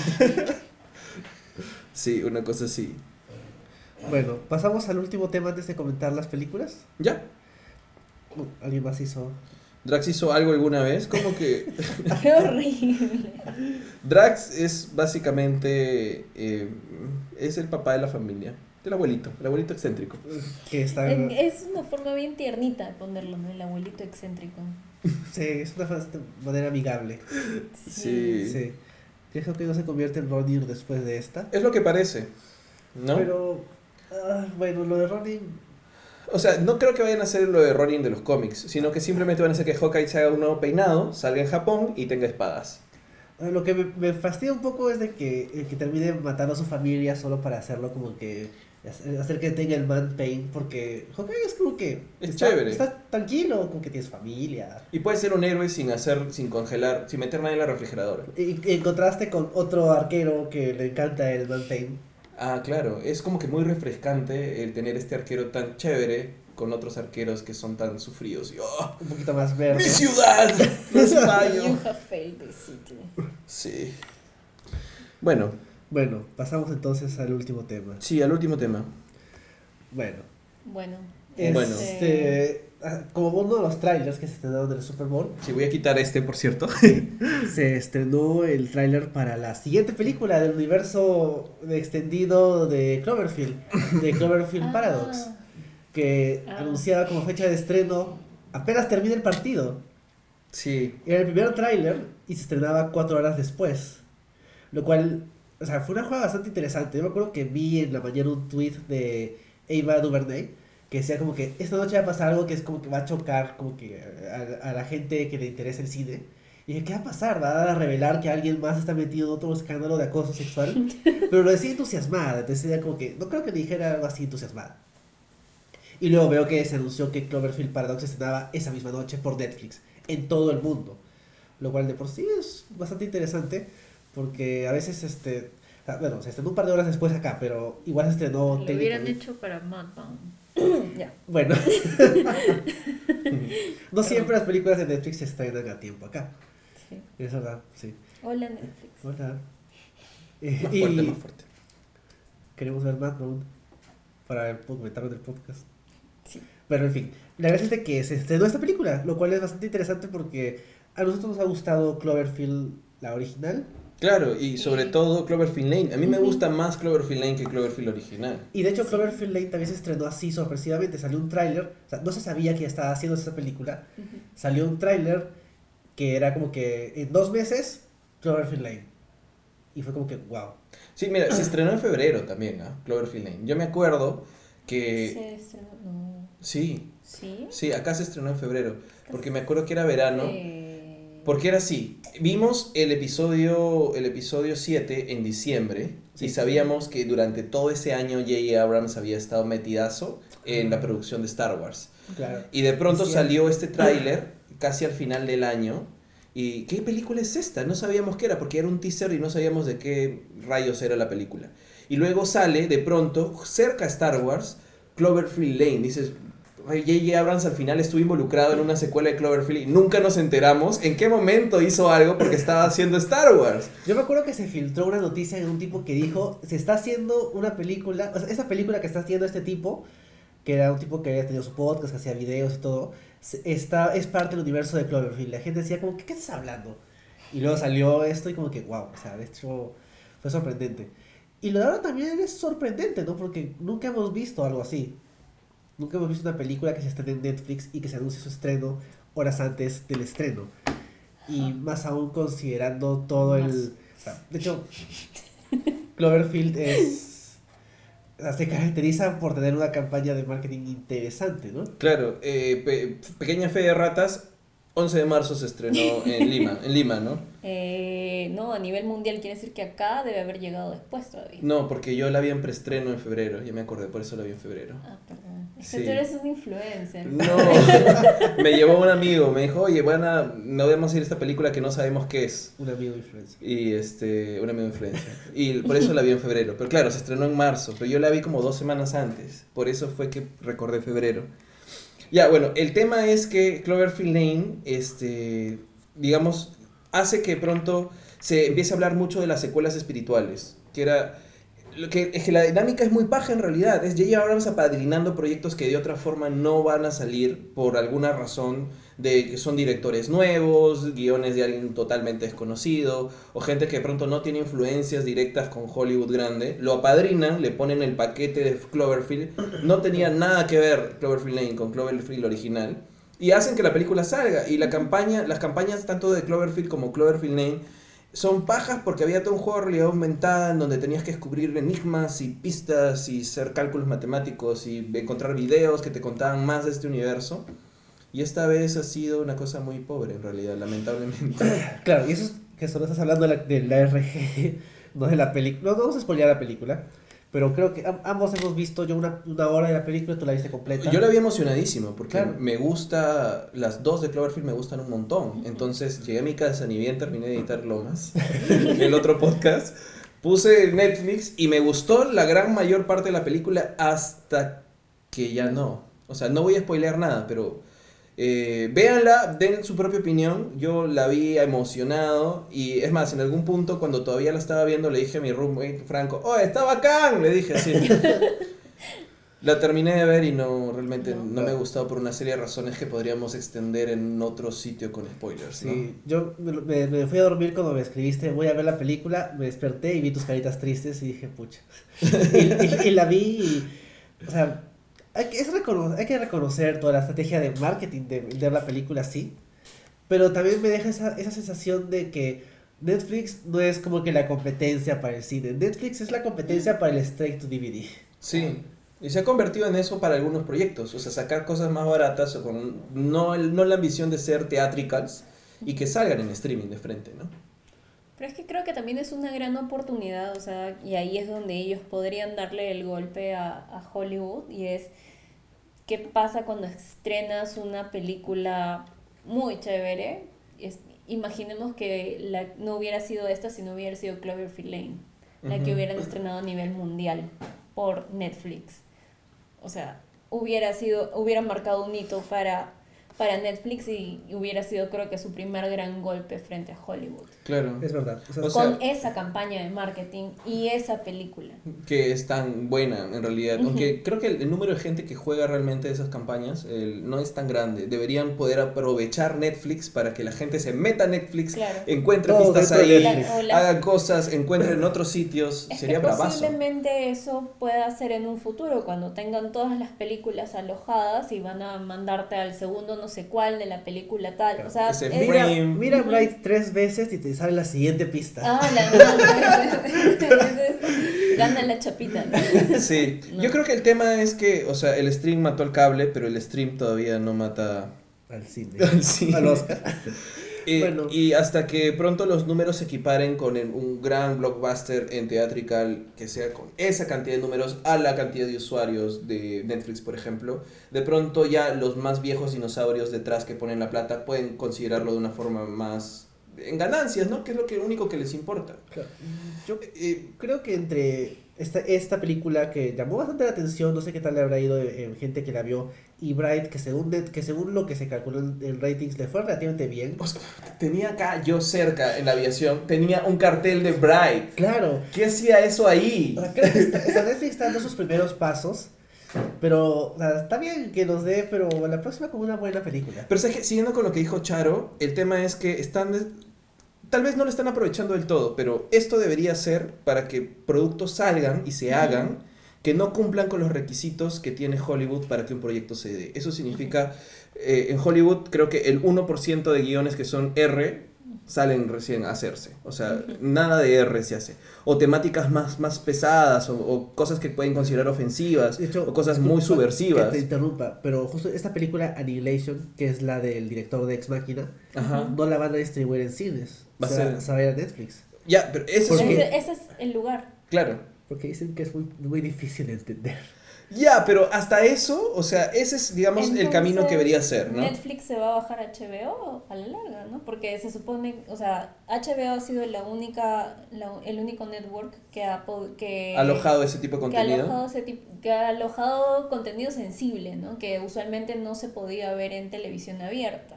Sí, una cosa así. Bueno, pasamos al último tema antes de comentar las películas. Ya. Uh, ¿Alguien más hizo? Drax hizo algo alguna vez, como que Qué horrible. Drax es básicamente eh, es el papá de la familia, el abuelito, el abuelito excéntrico. Que está... En- Es una forma bien tiernita de ponerlo, ¿no? El abuelito excéntrico. Sí, es una manera amigable. Sí. Sí. Creo que no se convierte en Ronin después de esta. Es lo que parece, ¿no? Pero, ah, bueno, lo de Ronin... O sea, no creo que vayan a hacer lo de Ronin de los cómics, sino que simplemente van a hacer que Hawkeye se haga un nuevo peinado, salga en Japón y tenga espadas. ah, Lo que me, me fastidia un poco es de que, que termine matando a su familia solo para hacerlo como que... Hacer que tenga el man pain, porque Hawkeye es como que... Es está, chévere. Está tranquilo, como que tienes familia. Y puede ser un héroe sin hacer, sin congelar, sin meter nada en la refrigeradora. Y, y en contraste con otro arquero que le encanta el man pain. Ah, claro, es como que muy refrescante el tener este arquero tan chévere con otros arqueros que son tan sufridos. Y, ¡oh! Un poquito más verde. ¡Mi ciudad! ¡Los You fallo! have failed the city. Sí. Bueno, Bueno, pasamos entonces al último tema. sí, al último tema. Bueno, Bueno. Bueno. este, ah, como uno de los trailers que se estrenaron del Super Bowl, Sí, voy a quitar este, por cierto. se estrenó el tráiler para la siguiente película del universo extendido de Cloverfield, de Cloverfield Ah, Paradox, que Ah. anunciaba como fecha de estreno apenas termina el partido. Sí, Era el primer tráiler y se estrenaba cuatro horas después. Lo cual, o sea, fue una jugada bastante interesante. Yo me acuerdo que vi en la mañana un tweet de Ava DuVernay que decía como que esta noche va a pasar algo que es como que va a chocar como que a, a la gente que le interesa el cine. Y dije, ¿qué va a pasar? ¿Va a revelar que alguien más está metido en otro escándalo de acoso sexual? Pero lo decía entusiasmada, entonces era como que, no creo que dijera algo así entusiasmada. Y luego veo que se anunció que Cloverfield Paradox estrenaba esa misma noche por Netflix, en todo el mundo. Lo cual de por sí es bastante interesante, porque a veces, este, bueno, se estrenó un par de horas después acá, pero igual se estrenó Lo hubieran hecho para Madman. ya. Bueno. no siempre las películas de Netflix se estrenan a tiempo acá. Sí. Es verdad, sí. Hola Netflix. Hola. Eh, Más y fuerte, más fuerte. queremos ver Mad Men para el comentario del podcast. Sí. Pero en fin, la verdad es de que se estrenó esta película, lo cual es bastante interesante porque a nosotros nos ha gustado Cloverfield, la original, Claro, y sobre Sí. todo Cloverfield Lane. A mí me gusta más Cloverfield Lane que Cloverfield original. Y de hecho Cloverfield Lane también se estrenó así sorpresivamente, salió un tráiler, o sea, no se sabía que estaba haciendo esa película, salió un tráiler que era como que en dos meses Cloverfield Lane. Y fue como que, wow. Sí, mira, se estrenó en febrero también, ¿ah? Cloverfield Lane. Yo me acuerdo que... Se estrenó- no. Sí, ¿Sí? sí, acá se estrenó en febrero. Porque me acuerdo que era verano. Eh, Porque era así, vimos el episodio, el episodio 7 en diciembre y sabíamos que durante todo ese año J.J. Abrams había estado metidazo en la producción de Star Wars. Claro. Y de pronto salió este tráiler casi al final del año. ¿Y qué película es esta? No sabíamos qué era porque era un teaser y no sabíamos de qué rayos era la película. Y luego sale de pronto, cerca a Star Wars, Cloverfield Lane. Dices, "Ay, J.J. Abrams al final estuvo involucrado en una secuela de Cloverfield y nunca nos enteramos en qué momento hizo algo porque estaba haciendo Star Wars. Yo me acuerdo que se filtró una noticia de un tipo que dijo, se está haciendo una película, o sea, esa película que está haciendo este tipo, que era un tipo que había tenido su podcast, que hacía videos y todo, está, es parte del universo de Cloverfield. La gente decía como, ¿qué, qué estás hablando? Y luego salió esto y como que, wow, o sea, de hecho fue sorprendente. Y lo de ahora también es sorprendente, ¿no? Porque nunca hemos visto algo así. Nunca hemos visto una película que se estrene en Netflix y que se anuncie su estreno horas antes del estreno. Y más aún considerando todo Más. el... o sea, de hecho, Cloverfield es... o sea, se caracteriza por tener una campaña de marketing interesante, ¿no? Claro, eh, pe- Pequeña Fe de Ratas, 11 de marzo se estrenó en Lima, en Lima, ¿no? eh, no, a nivel mundial quiere decir que acá debe haber llegado después todavía. No, porque yo la vi en preestreno en febrero, ya me acordé, por eso la vi en febrero. Ah, perdón. Es que Sí. tú eres un influencer. No, me llevó un amigo, me dijo, oye, bueno, no debemos ir a esta película que no sabemos qué es. Un amigo influencer. Y este, un amigo influencer. Y por eso la vi en febrero. Pero claro, se estrenó en marzo, pero yo la vi como dos semanas antes. Por eso fue que recordé febrero. Ya, bueno, el tema es que Cloverfield Lane, este, digamos, hace que pronto se empiece a hablar mucho de las secuelas espirituales. Que era. Lo que, es que la dinámica es muy paja en realidad. Es J.J. Abrams apadrinando proyectos que de otra forma no van a salir por alguna razón de que son directores nuevos, guiones de alguien totalmente desconocido, o gente que de pronto no tiene influencias directas con Hollywood grande. Lo apadrinan, le ponen el paquete de Cloverfield. No tenía nada que ver Cloverfield Lane con Cloverfield original. Y hacen que la película salga. Y la campaña, las campañas tanto de Cloverfield como Cloverfield Lane son pajas porque había todo un juego de realidad aumentada en donde tenías que descubrir enigmas y pistas y hacer cálculos matemáticos y encontrar videos que te contaban más de este universo. Y esta vez ha sido una cosa muy pobre en realidad, lamentablemente. Claro, y eso es que solo estás hablando de la, de la RG, no de la película. No, no vamos a spoilear la película, pero creo que am- ambos hemos visto yo una, una hora de la película, tú la viste completa. Yo la vi emocionadísimo porque Claro. me gusta, las dos de Cloverfield me gustan un montón. Entonces llegué a mi casa, ni bien terminé de editar Lomas, el otro podcast, puse Netflix y me gustó la gran mayor parte de la película hasta que ya no. O sea, no voy a spoilear nada, pero eh, véanla, den su propia opinión. Yo la vi emocionado y es más, en algún punto cuando todavía la estaba viendo le dije a mi roommate Franco, ¡Oh, está bacán! Le dije así. La terminé de ver y no, realmente no, No. me ha gustado por una serie de razones que podríamos extender en otro sitio con spoilers, ¿no? Sí, yo me, me- fui a dormir cuando me escribiste, voy a ver la película, me desperté y vi tus caritas tristes y dije, pucha. y, y- y la vi y, o sea, hay que, es recono- hay que reconocer toda la estrategia de marketing de vender la película así, pero también me deja esa, esa sensación de que Netflix no es como que la competencia para el cine, Netflix es la competencia para el straight to DVD. Sí, y se ha convertido en eso para algunos proyectos, o sea, sacar cosas más baratas o con no, no la ambición de ser theatricals y que salgan en streaming de frente, ¿no? Pero es que creo que también es una gran oportunidad, o sea, y ahí es donde ellos podrían darle el golpe a, a Hollywood, y es qué pasa cuando estrenas una película muy chévere. Es- imaginemos que la, no hubiera sido esta si no hubiera sido Cloverfield Lane, la que hubieran estrenado a nivel mundial por Netflix. O sea, hubiera sido, hubiera marcado un hito para para Netflix y hubiera sido creo que su primer gran golpe frente a Hollywood. Claro. Es verdad. O sea, O sea- Con esa campaña de marketing y esa película. que es tan buena en realidad. Ujú. Aunque creo que el, el número de gente que juega realmente esas campañas el- no es tan grande. Deberían poder aprovechar Netflix para que la gente se meta a Netflix, Claro. encuentre Todo pistas ahí, hagan cosas, encuentren otros sitios. Es Sería que bravazo. posiblemente eso pueda ser en un futuro, cuando tengan todas las películas alojadas y van a mandarte al segundo no sé cuál de la película tal. O sea, es- mira, mira. Bright tres veces y te sale la siguiente pista. Ah, la gana la chapita. ¿no? Sí, No. yo creo que el tema es que, o sea, el stream mató al cable, pero el stream todavía no mata Al cine. al cine. Al Oscar. Y, Bueno. y hasta que pronto los números se equiparen con el- un gran blockbuster en teatrical que sea con esa cantidad de números a la cantidad de usuarios de Netflix, por ejemplo, de pronto ya los más viejos dinosaurios detrás que ponen la plata pueden considerarlo de una forma más en ganancias, ¿no? Que es lo que único que les importa. Claro. Yo Eh, creo que entre esta, esta película que llamó bastante la atención, no sé qué tal le habrá ido en, en gente que la vio, y Bright, que según, de- que según lo que se calculó en, en ratings le fue relativamente bien. o sea, tenía acá yo cerca en la aviación, tenía un cartel de Bright. Claro. ¿Qué hacía eso ahí? O sea, creo que está, Netflix está dando sus primeros pasos, pero o sea, está bien que nos dé, pero la próxima como una buena película. Pero siguiendo con lo que dijo Charo, el tema es que están tal vez no lo están aprovechando del todo, pero esto debería ser para que productos salgan y se hagan que no cumplan con los requisitos que tiene Hollywood para que un proyecto se dé. Eso significa, eh, en Hollywood creo que el 1% de guiones que son R salen recién a hacerse. O sea, nada de R se hace. O temáticas más, más pesadas, o, o cosas que pueden considerar ofensivas, hecho, o cosas muy subversivas. Que te interrumpa, pero justo esta película Annihilation, que es la del director de Ex Ajá. no la van a distribuir en cines. Va a ser- se va a ir a Netflix. Ya, pero eso es... Ese, ese es el lugar. Claro. Porque dicen que es muy, muy difícil de entender. Ya, pero hasta eso, o sea, ese es, digamos, el camino que debería ser, ¿no? Netflix se va a bajar a HBO a la larga, ¿no? Porque se supone, o sea, HBO ha sido la única, la- el único network que ha pod- que Alojado ese tipo de que ha contenido. alojado ese tip- que ha alojado contenido sensible, ¿no? Que usualmente no se podía ver en televisión abierta.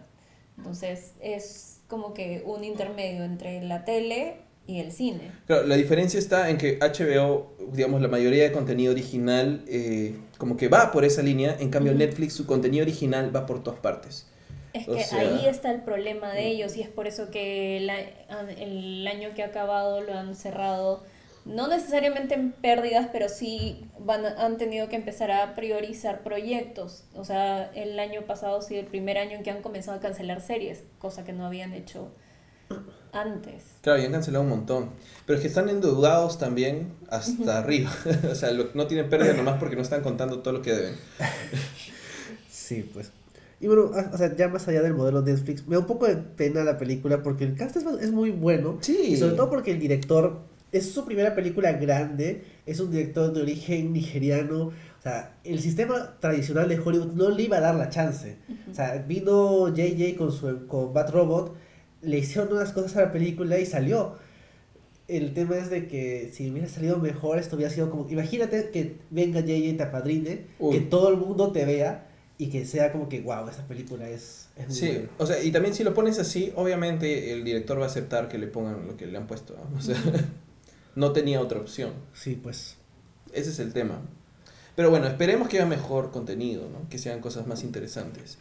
Entonces es como que un intermedio entre la tele y el cine. Claro, la diferencia está en que HBO, digamos, la mayoría de contenido original, eh, como que va por esa línea, en cambio. Netflix, su contenido original va por todas partes. Es O que sea- ahí está el problema de ellos y es por eso que el, a- el año que ha acabado lo han cerrado, no necesariamente en pérdidas, pero sí van a- han tenido que empezar a priorizar proyectos. O sea, el año pasado ha sido el primer año en que han comenzado a cancelar series, cosa que no habían hecho antes. Claro, y han cancelado un montón. Pero es que están endeudados también hasta arriba. o sea, lo- no tienen pérdida nomás porque no están contando todo lo que deben. Sí, pues. Y bueno, ah, o sea, ya más allá del modelo Netflix, me da un poco de pena la película porque el cast es, es muy bueno. Sí. Y sobre todo porque el director es su primera película grande, es un director de origen nigeriano. O sea, el sistema tradicional de Hollywood no le iba a dar la chance. O sea, vino JJ con su con Bat Robot, le hicieron unas cosas a la película y salió. El tema es de que si hubiera salido mejor, esto hubiera sido como. Imagínate que venga JJ y te apadrine, Uy. que todo el mundo te vea y que sea como que, wow, esta película es, es muy Sí, buena". o sea, y también si lo pones así, obviamente el director va a aceptar que le pongan lo que le han puesto. ¿no? O sea, no tenía otra opción. Sí, pues. Ese es el tema. Pero bueno, esperemos que haya mejor contenido, ¿no? Que sean cosas más interesantes.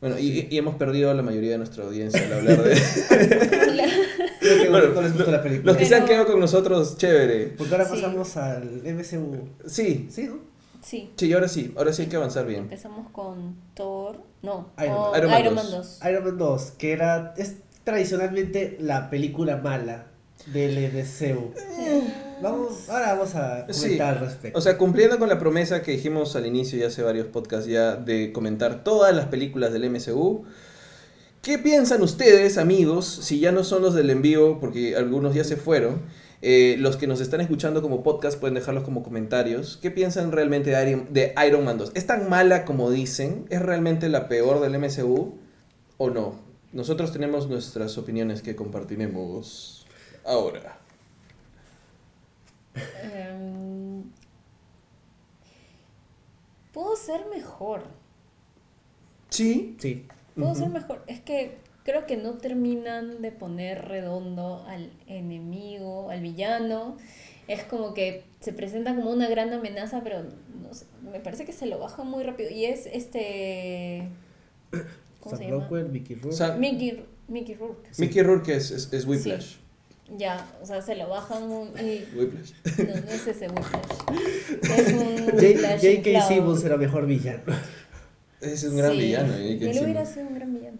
Bueno, y, y hemos perdido a la mayoría de nuestra audiencia al hablar de... Creo que Bueno, no les gustó la película. Los que se han Pero- quedado con nosotros, chévere. Porque ahora Sí. pasamos al MCU. Sí, Sí, ¿no? Sí. sí, ahora sí, ahora sí hay que avanzar bien. Empezamos con Thor. No, Iron Man. Iron Man Iron Man 2. 2. Iron Man 2, que era. Es tradicionalmente la película mala del MCU. Vamos, ahora vamos a comentar Sí. al respecto. O sea, cumpliendo con la promesa que dijimos al inicio y hace varios podcasts ya de comentar todas las películas del MCU. ¿Qué piensan ustedes, amigos, si ya no son los del envío, porque algunos ya se fueron? eh, los que nos están escuchando como podcast pueden dejarlos como comentarios. ¿Qué piensan realmente de Iron, de Iron Man 2? ¿Es tan mala como dicen? ¿Es realmente la peor del MCU o no? Nosotros tenemos nuestras opiniones que compartiremos ahora. Em, pudo ser mejor. Sí, Sí. Ujú. ser mejor. Es que creo que no terminan de poner redondo al enemigo, al villano. Es como que se presenta como una gran amenaza, pero no sé, me parece que se lo baja muy rápido. Y es este. ¿Cómo Sam se llama? Rockwell, Mickey Rourke. Sam- Mickey, Mickey Rourke. Mickey Rourke es, es, es Whiplash. Sí. Ya, o sea, se lo bajan muy. y- Whiplash. No, no es ese Whiplash. Es un Whiplash J.K. Simmons era mejor villano. Ese es un gran Sí, villano. ¿eh? Él hubiera sido un gran villano.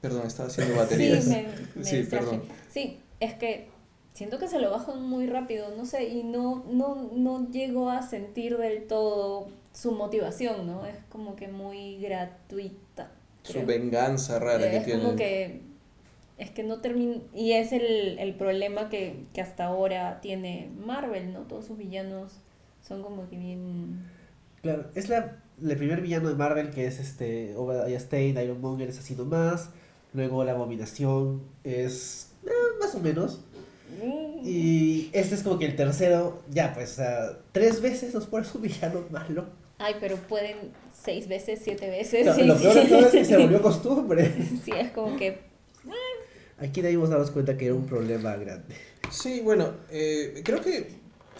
Perdón, estaba haciendo baterías. Sí, me, me Sí, perdón. Sí, es que siento que se lo bajan muy rápido, no sé, y no, no, no llego a sentir del todo su motivación, ¿no? Es como que muy gratuita. Su creo. venganza rara que es tiene. como que es que no termina y es el, el problema que, que hasta ahora tiene Marvel, ¿no? Todos sus villanos son como que bien Claro, es la, el primer villano de Marvel que es este Obadiah Stane, Iron Monger es así nomás. Luego la abominación es eh, más o menos. Y este es como que el tercero, ya pues, tres veces nos pones un villano malo. Ay, pero pueden seis veces, siete veces. Lo, sí, lo sí. peor de todo es que se volvió costumbre. Sí, es como que Aquí debimos darnos cuenta que era un problema grande. Sí, bueno, eh, creo que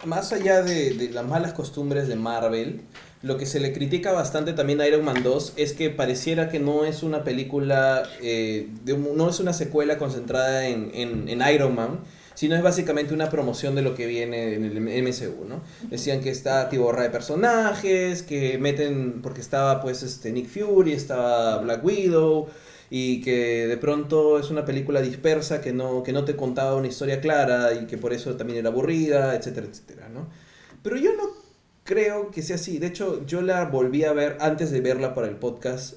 más allá de, de las malas costumbres de Marvel, lo que se le critica bastante también a Iron Man 2 es que pareciera que no es una película, eh, de no es una secuela concentrada en, en, en Iron Man, sino es básicamente una promoción de lo que viene en el MCU, ¿no? Decían que está tiborra de personajes, que meten, porque estaba pues este Nick Fury, estaba Black Widow, y que de pronto es una película dispersa que no, que no te contaba una historia clara y que por eso también era aburrida, etcétera, etcétera, ¿no? Pero yo no creo que sea así. De hecho, yo la volví a ver antes de verla para el podcast,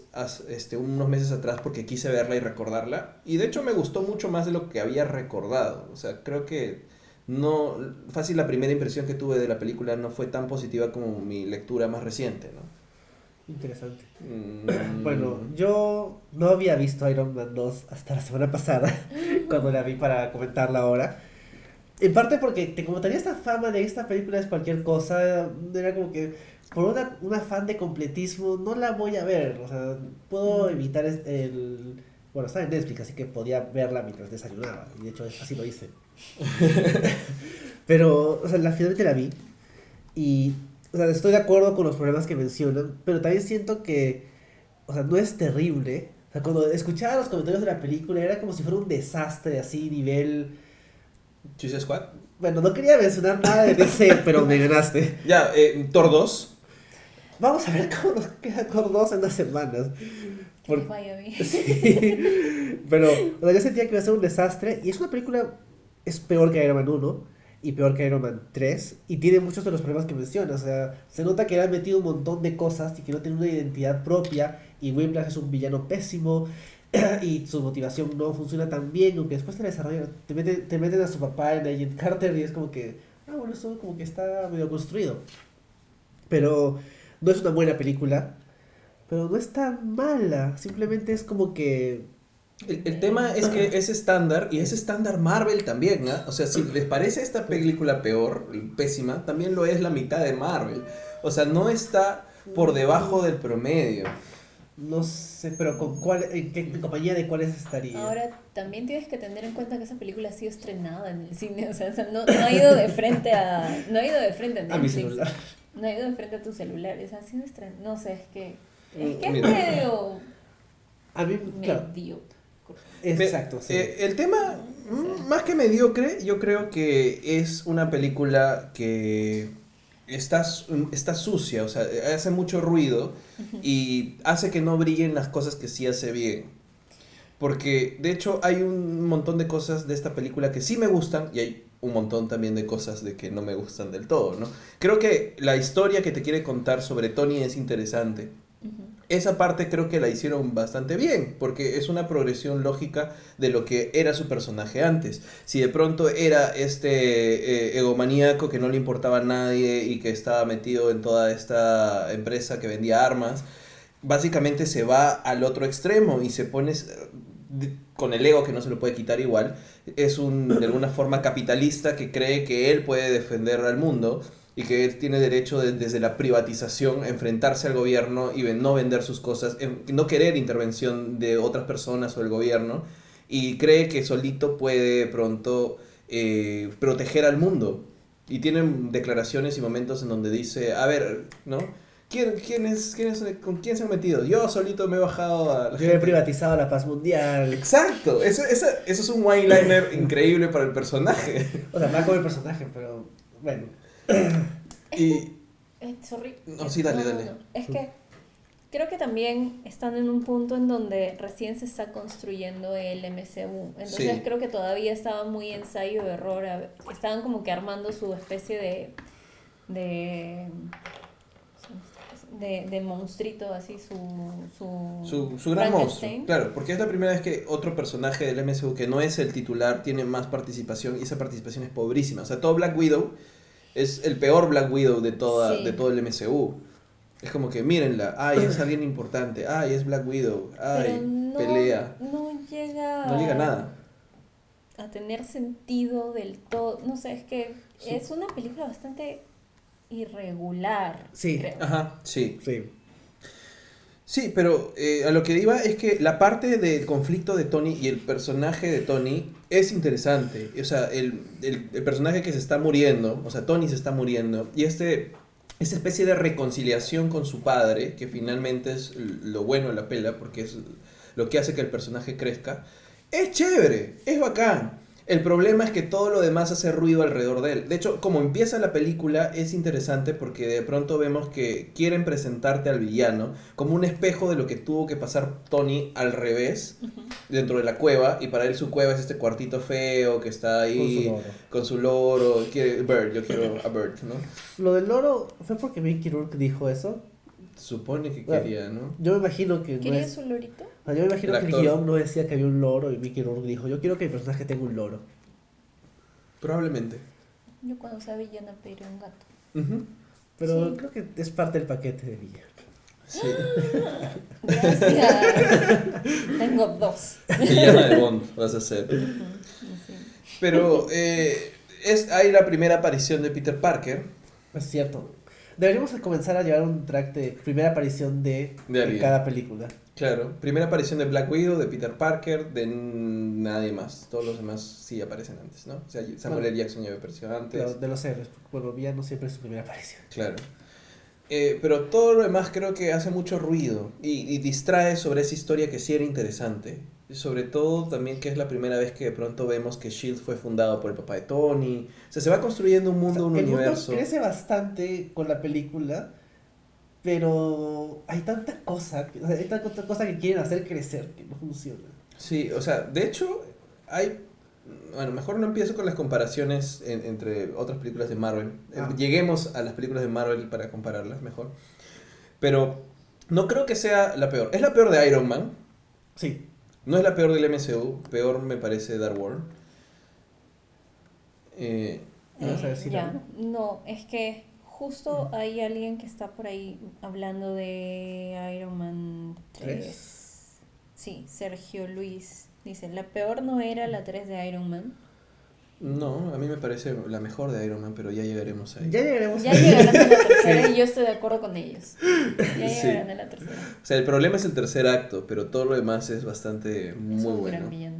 este, unos meses atrás, porque quise verla y recordarla. Y de hecho me gustó mucho más de lo que había recordado. O sea, creo que no... Fácil la primera impresión que tuve de la película no fue tan positiva como mi lectura más reciente, ¿no? Interesante. Mm, Bueno, yo no había visto Iron Man 2 hasta la semana pasada, cuando la vi para comentarla ahora. En parte porque, te, como tenía esta fama de esta película es cualquier cosa, era como que por una, un afán de completismo no la voy a ver. O sea, puedo evitar es- el... Bueno, estaba en Netflix, así que podía verla mientras desayunaba. Y de hecho, así lo hice. Pero, o sea, la, finalmente la vi. Y, o sea, estoy de acuerdo con los problemas que mencionan, pero también siento que, o sea, no es terrible. O sea, cuando escuchaba los comentarios de la película era como si fuera un desastre así, nivel... Suicide Squad. Bueno, no quería mencionar nada de DC, pero me ganaste. Ya, eh, Thor 2. Vamos a ver cómo nos queda con dos en dos semanas. que Por-. Sí. Pero, o sea, yo sentía que iba a ser un desastre. Y es una película, es peor que Iron Man 1 y peor que Iron Man 3. Y tiene muchos de los problemas que mencionas. O sea, se nota que le han metido un montón de cosas y que no tiene una identidad propia. Y Whiplash es un villano pésimo. Y su motivación no funciona tan bien. Aunque después te la desarrollan. Te meten, te meten a su papá en Agent Carter y es como que, ah, bueno, eso como que está medio construido. Pero no es una buena película. Pero no es tan mala. Simplemente es como que El, el tema es que es estándar y es estándar Marvel también, ¿ah? O sea, si les parece esta película peor, pésima, también lo es la mitad de Marvel. O sea, no está por debajo del promedio. No sé, pero con cuál, en qué en compañía de cuáles estaría. Ahora, también tienes que tener en cuenta que esa película ha sido estrenada en el cine, o sea, no, no ha ido de frente a, no ha ido de frente a a mi Netflix, celular. no ha ido de frente a tu celular, o sea, ha sido estrenada, no sé, es que, es Mm, que es medio, A mí, claro, medio, exacto, sí. eh, el tema, más que mediocre, yo creo que es una película que está, está sucia, o sea, hace mucho ruido y hace que no brillen las cosas que sí hace bien. Porque de hecho hay un montón de cosas de esta película que sí me gustan y hay un montón también de cosas de que no me gustan del todo, ¿no? Creo que la historia que te quiere contar sobre Tony es interesante. Esa parte creo que la hicieron bastante bien, porque es una progresión lógica de lo que era su personaje antes. Si de pronto era este eh, egomaníaco que no le importaba a nadie y que estaba metido en toda esta empresa que vendía armas, básicamente se va al otro extremo y se pone eh, con el ego que no se lo puede quitar igual. Es un, de alguna forma, capitalista que cree que él puede defender al mundo y que tiene derecho de- desde la privatización a enfrentarse al gobierno y no vender sus cosas, no querer intervención de otras personas o del gobierno y cree que solito puede pronto eh, proteger al mundo. Y tienen declaraciones y momentos en donde dice, a ver, ¿no? ¿Quién, quién es, quién es- ¿Con quién se ha metido? Yo solito me he bajado a la Yo he gente". privatizado la paz mundial. Exacto, eso, esa- eso es un one-liner increíble para el personaje. O sea, mal como el personaje, pero bueno. Y Eh, sorry. No, sí, dale, dale. Es que creo que también están en un punto en donde recién se está construyendo el MCU. Entonces Sí. creo que todavía estaba muy ensayo error. a ver, Estaban como que armando su especie de de de, de monstruito así su su, su, su gran monstruo, claro, porque es la primera vez que otro personaje del MCU que no es el titular tiene más participación y esa participación es pobrísima. O sea, todo Black Widow es el peor Black Widow de, toda, Sí. de todo el MCU. Es como que mírenla, ay, es alguien importante, ay, es Black Widow, ay, no, pelea. no llega No llega a nada. a tener sentido del todo. No sé, es que Sí. es una película bastante irregular. Sí. creo. Ajá, sí. Sí. Sí, pero eh, a lo que iba es que la parte del conflicto de Tony y el personaje de Tony es interesante. O sea, el, el- personaje que se está muriendo, o sea, Tony se está muriendo, y este, esta especie de reconciliación con su padre, que finalmente es lo bueno de la pela, porque es lo que hace que el personaje crezca, es chévere, es bacán. El problema es que todo lo demás hace ruido alrededor de él. De hecho, como empieza la película es interesante porque de pronto vemos que quieren presentarte al villano como un espejo de lo que tuvo que pasar Tony al revés dentro de la cueva y para él su cueva es este cuartito feo que está ahí Con su loro. con su loro, quiere Bird, yo quiero a Bird, ¿no? Lo del loro fue porque Mickey Rourke dijo eso. Supone que Bueno. quería, ¿no? Yo me imagino que no ¿Quería es- su lorito? o sea, yo me imagino El que el actor. guion no decía que había un loro y Mickey Rourke dijo, yo quiero que mi personaje tenga un loro. Probablemente. Yo cuando sea villana pediré un gato. Ujú. Pero Sí. creo que es parte del paquete de villano. Sí. Gracias. Tengo dos. Villana de Bond vas a ser. Sí. Pero eh, es ahí la primera aparición de Peter Parker. Es cierto. Deberíamos comenzar a llevar un track de primera aparición de, De cada película. Claro, primera aparición de Black Widow, de Peter Parker, de nadie más. Todos los demás sí aparecen antes, ¿no? O sea, Samuel L. Bueno. Jackson ya había aparecido antes. Pero de los héroes, porque bueno, villano siempre es su primera aparición. Claro. Eh, pero todo lo demás creo que hace mucho ruido y, y distrae sobre esa historia que sí era interesante. Y sobre todo también que es la primera vez que de pronto vemos que Shield fue fundado por el papá de Tony. O sea, se va construyendo un mundo, O sea, un el universo. mundo crece bastante con la película, pero hay tanta cosa, hay tanta cosa que quieren hacer crecer que no funciona. Sí, o sea, de hecho, hay. Bueno, mejor no empiezo con las comparaciones en- entre otras películas de Marvel. Ah. Lleguemos a las películas de Marvel para compararlas mejor. Pero no creo que sea la peor. Es la peor de Iron Man. Sí, No es la peor del MCU. Peor me parece Dark World. Eh, ¿Me vas a decir ya, algo? no, es que justo hay alguien que está por ahí hablando de Iron Man 3. ¿Tres? Sí, Sergio Luis dice, la peor no era la 3 de Iron Man. no, a mí me parece la mejor de Iron Man, pero ya llegaremos ahí. ya llegaremos Ya llegarán a la tercera y yo estoy de acuerdo con ellos. Ya Sí. llegarán a la tercera. O sea, el problema es el tercer acto, pero todo lo demás es bastante Es muy un bueno. gran villano.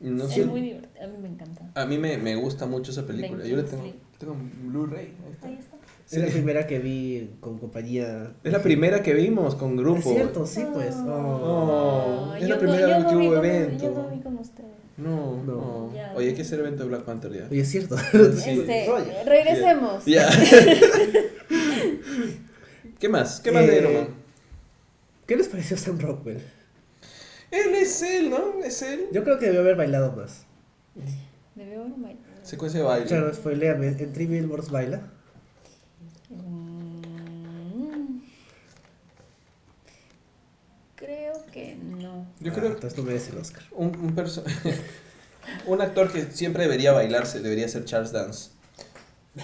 No es sé, muy divertido, a mí me encanta. A mí me, me gusta mucho esa película. Yo la tengo, tengo en Blu-ray. ahí está. Ahí está. Es la primera que vi con compañía. Es la primera que vimos con grupo. Es cierto, sí, pues. Oh. Oh, es yo la no- primera no que hubo con- evento. Yo no vi con ustedes. No, No. no. Ya. Oye, hay que hacer evento de Black Panther ya. Oye, es cierto. Sí. Este, Oye. regresemos. Ya. ¿Qué más? ¿Qué más de Eh, Iron Man? ¿Qué les pareció Sam Rockwell? Él es él, ¿no? Es él. Yo creo que debió haber bailado más. Debió haber bailado. Secuencia de baile. Claro, spoileame. En Three Billboards baila. Mm. Creo que no. Yo Ah, creo que Entonces no merece el Oscar. un, un, perso- un actor que siempre debería bailarse debería ser Charles Dance.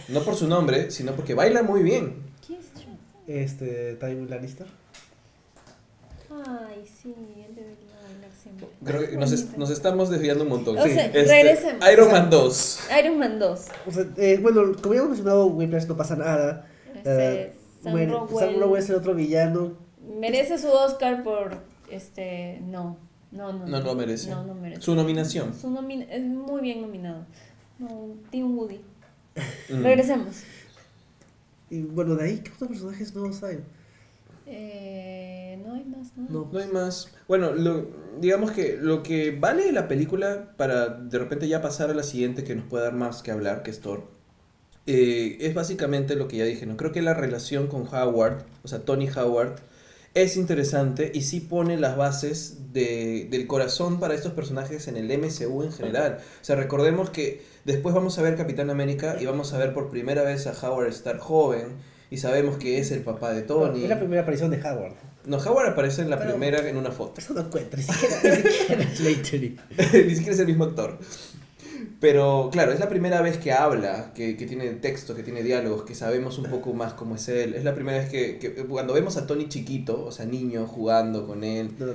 No por su nombre, sino porque baila muy bien. ¿Quién es Charles? Este, Tywin Lannister. Ay, sí, él debería bailar siempre. Creo que nos, estamos desviando un montón. O sea, Este, regresemos. Iron Man 2. Iron Man 2. O sea, eh, bueno, como ya hemos mencionado, Whiplash no pasa nada. Este, Eh, Sam bueno, Sam Rockwell es el otro villano. merece su Oscar por este no, no, no. No lo merece. No, no merece. Su nominación. Su nomi- es muy bien nominado. No, Tim Woody. Mm. Regresemos. Y bueno, de ahí, ¿qué otros personajes nuevos hay? Eh, no hay más, ¿no? No. No hay más. Bueno, lo- digamos que lo que vale la película para de repente ya pasar a la siguiente que nos puede dar más que hablar, que es Thor, eh, es básicamente lo que ya dije, ¿no? Creo que la relación con Howard, o sea, Tony Howard, es interesante y sí pone las bases de- del corazón para estos personajes en el MCU en general. O sea, recordemos que después vamos a ver Capitán América y vamos a ver por primera vez a Howard estar joven y sabemos que es el papá de Tony. Es la primera aparición de Howard. No, Howard aparece en la Pero- primera en una foto. Eso no cuenta, ni siquiera, ni siquiera es. Ni siquiera es el mismo actor. Pero claro, es la primera vez que habla, que, que tiene texto, que tiene diálogos, que sabemos un poco más cómo es él. Es la primera vez que, que cuando vemos a Tony chiquito, o sea, niño, jugando con él. La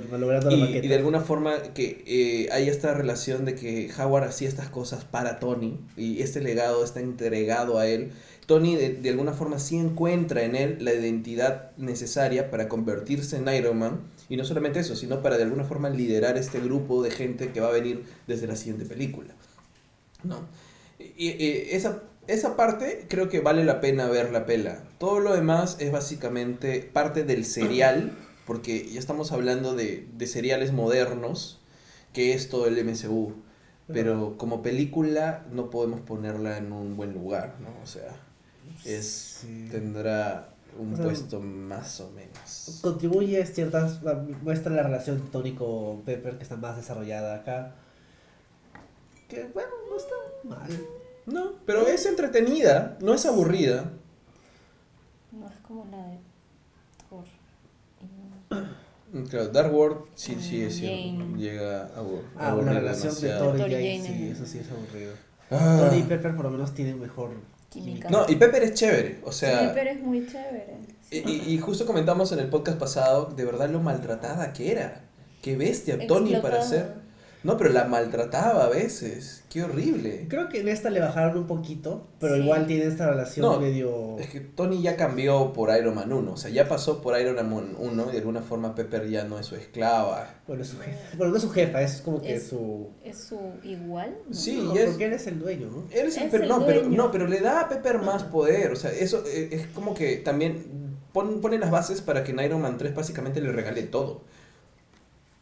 Y, y de alguna forma que eh, hay esta relación de que Howard hacía estas cosas para Tony y este legado está entregado a él. Tony de, de alguna forma sí encuentra en él la identidad necesaria para convertirse en Iron Man y no solamente eso, sino para de alguna forma liderar este grupo de gente que va a venir desde la siguiente película. ¿No? Y, y esa, esa parte creo que vale la pena ver la pela. Todo lo demás es básicamente parte del serial, porque ya estamos hablando de, de seriales modernos, que es todo el MCU. Pero como película no podemos ponerla en un buen lugar, ¿no? O sea, es Sí. tendrá un O sea, puesto más o menos. Contribuye ciertas. muestra la relación de Tony con Pepper que está más desarrollada acá. Que bueno, no está mal. No, pero es entretenida, no es aburrida. No es como la de Thor. Y- Claro, Dark World sí, sí, es cierto. Llega a Ah, una relación de demasiado. Thor y Thor y Jane, sí, eso sí es aburrido. Ah. Tony y Pepper por lo menos tienen mejor Química. No, y Pepper es chévere, o sea... sí, pero es muy chévere. Y, y- y justo comentamos en el podcast pasado de verdad lo maltratada que era. Qué bestia Tony para ser. No, pero la maltrataba a veces. Qué horrible. Creo que en esta le bajaron un poquito, pero Sí. igual tiene esta relación No, medio. Es que Tony ya cambió por Iron Man 1. O sea, ya pasó por Iron Man 1 y de alguna forma Pepper ya no es su esclava. Bueno, es su jefa. Bueno, no es su jefa, es como que Es- su. ¿Es su igual? No. Sí, No, es- porque él es el dueño, ¿no? Él es el Es per- el no, pero, dueño. no, pero le da a Pepper más poder. O sea, eso eh, es como que también pon- pone las bases para que en Iron Man 3 básicamente le regale todo.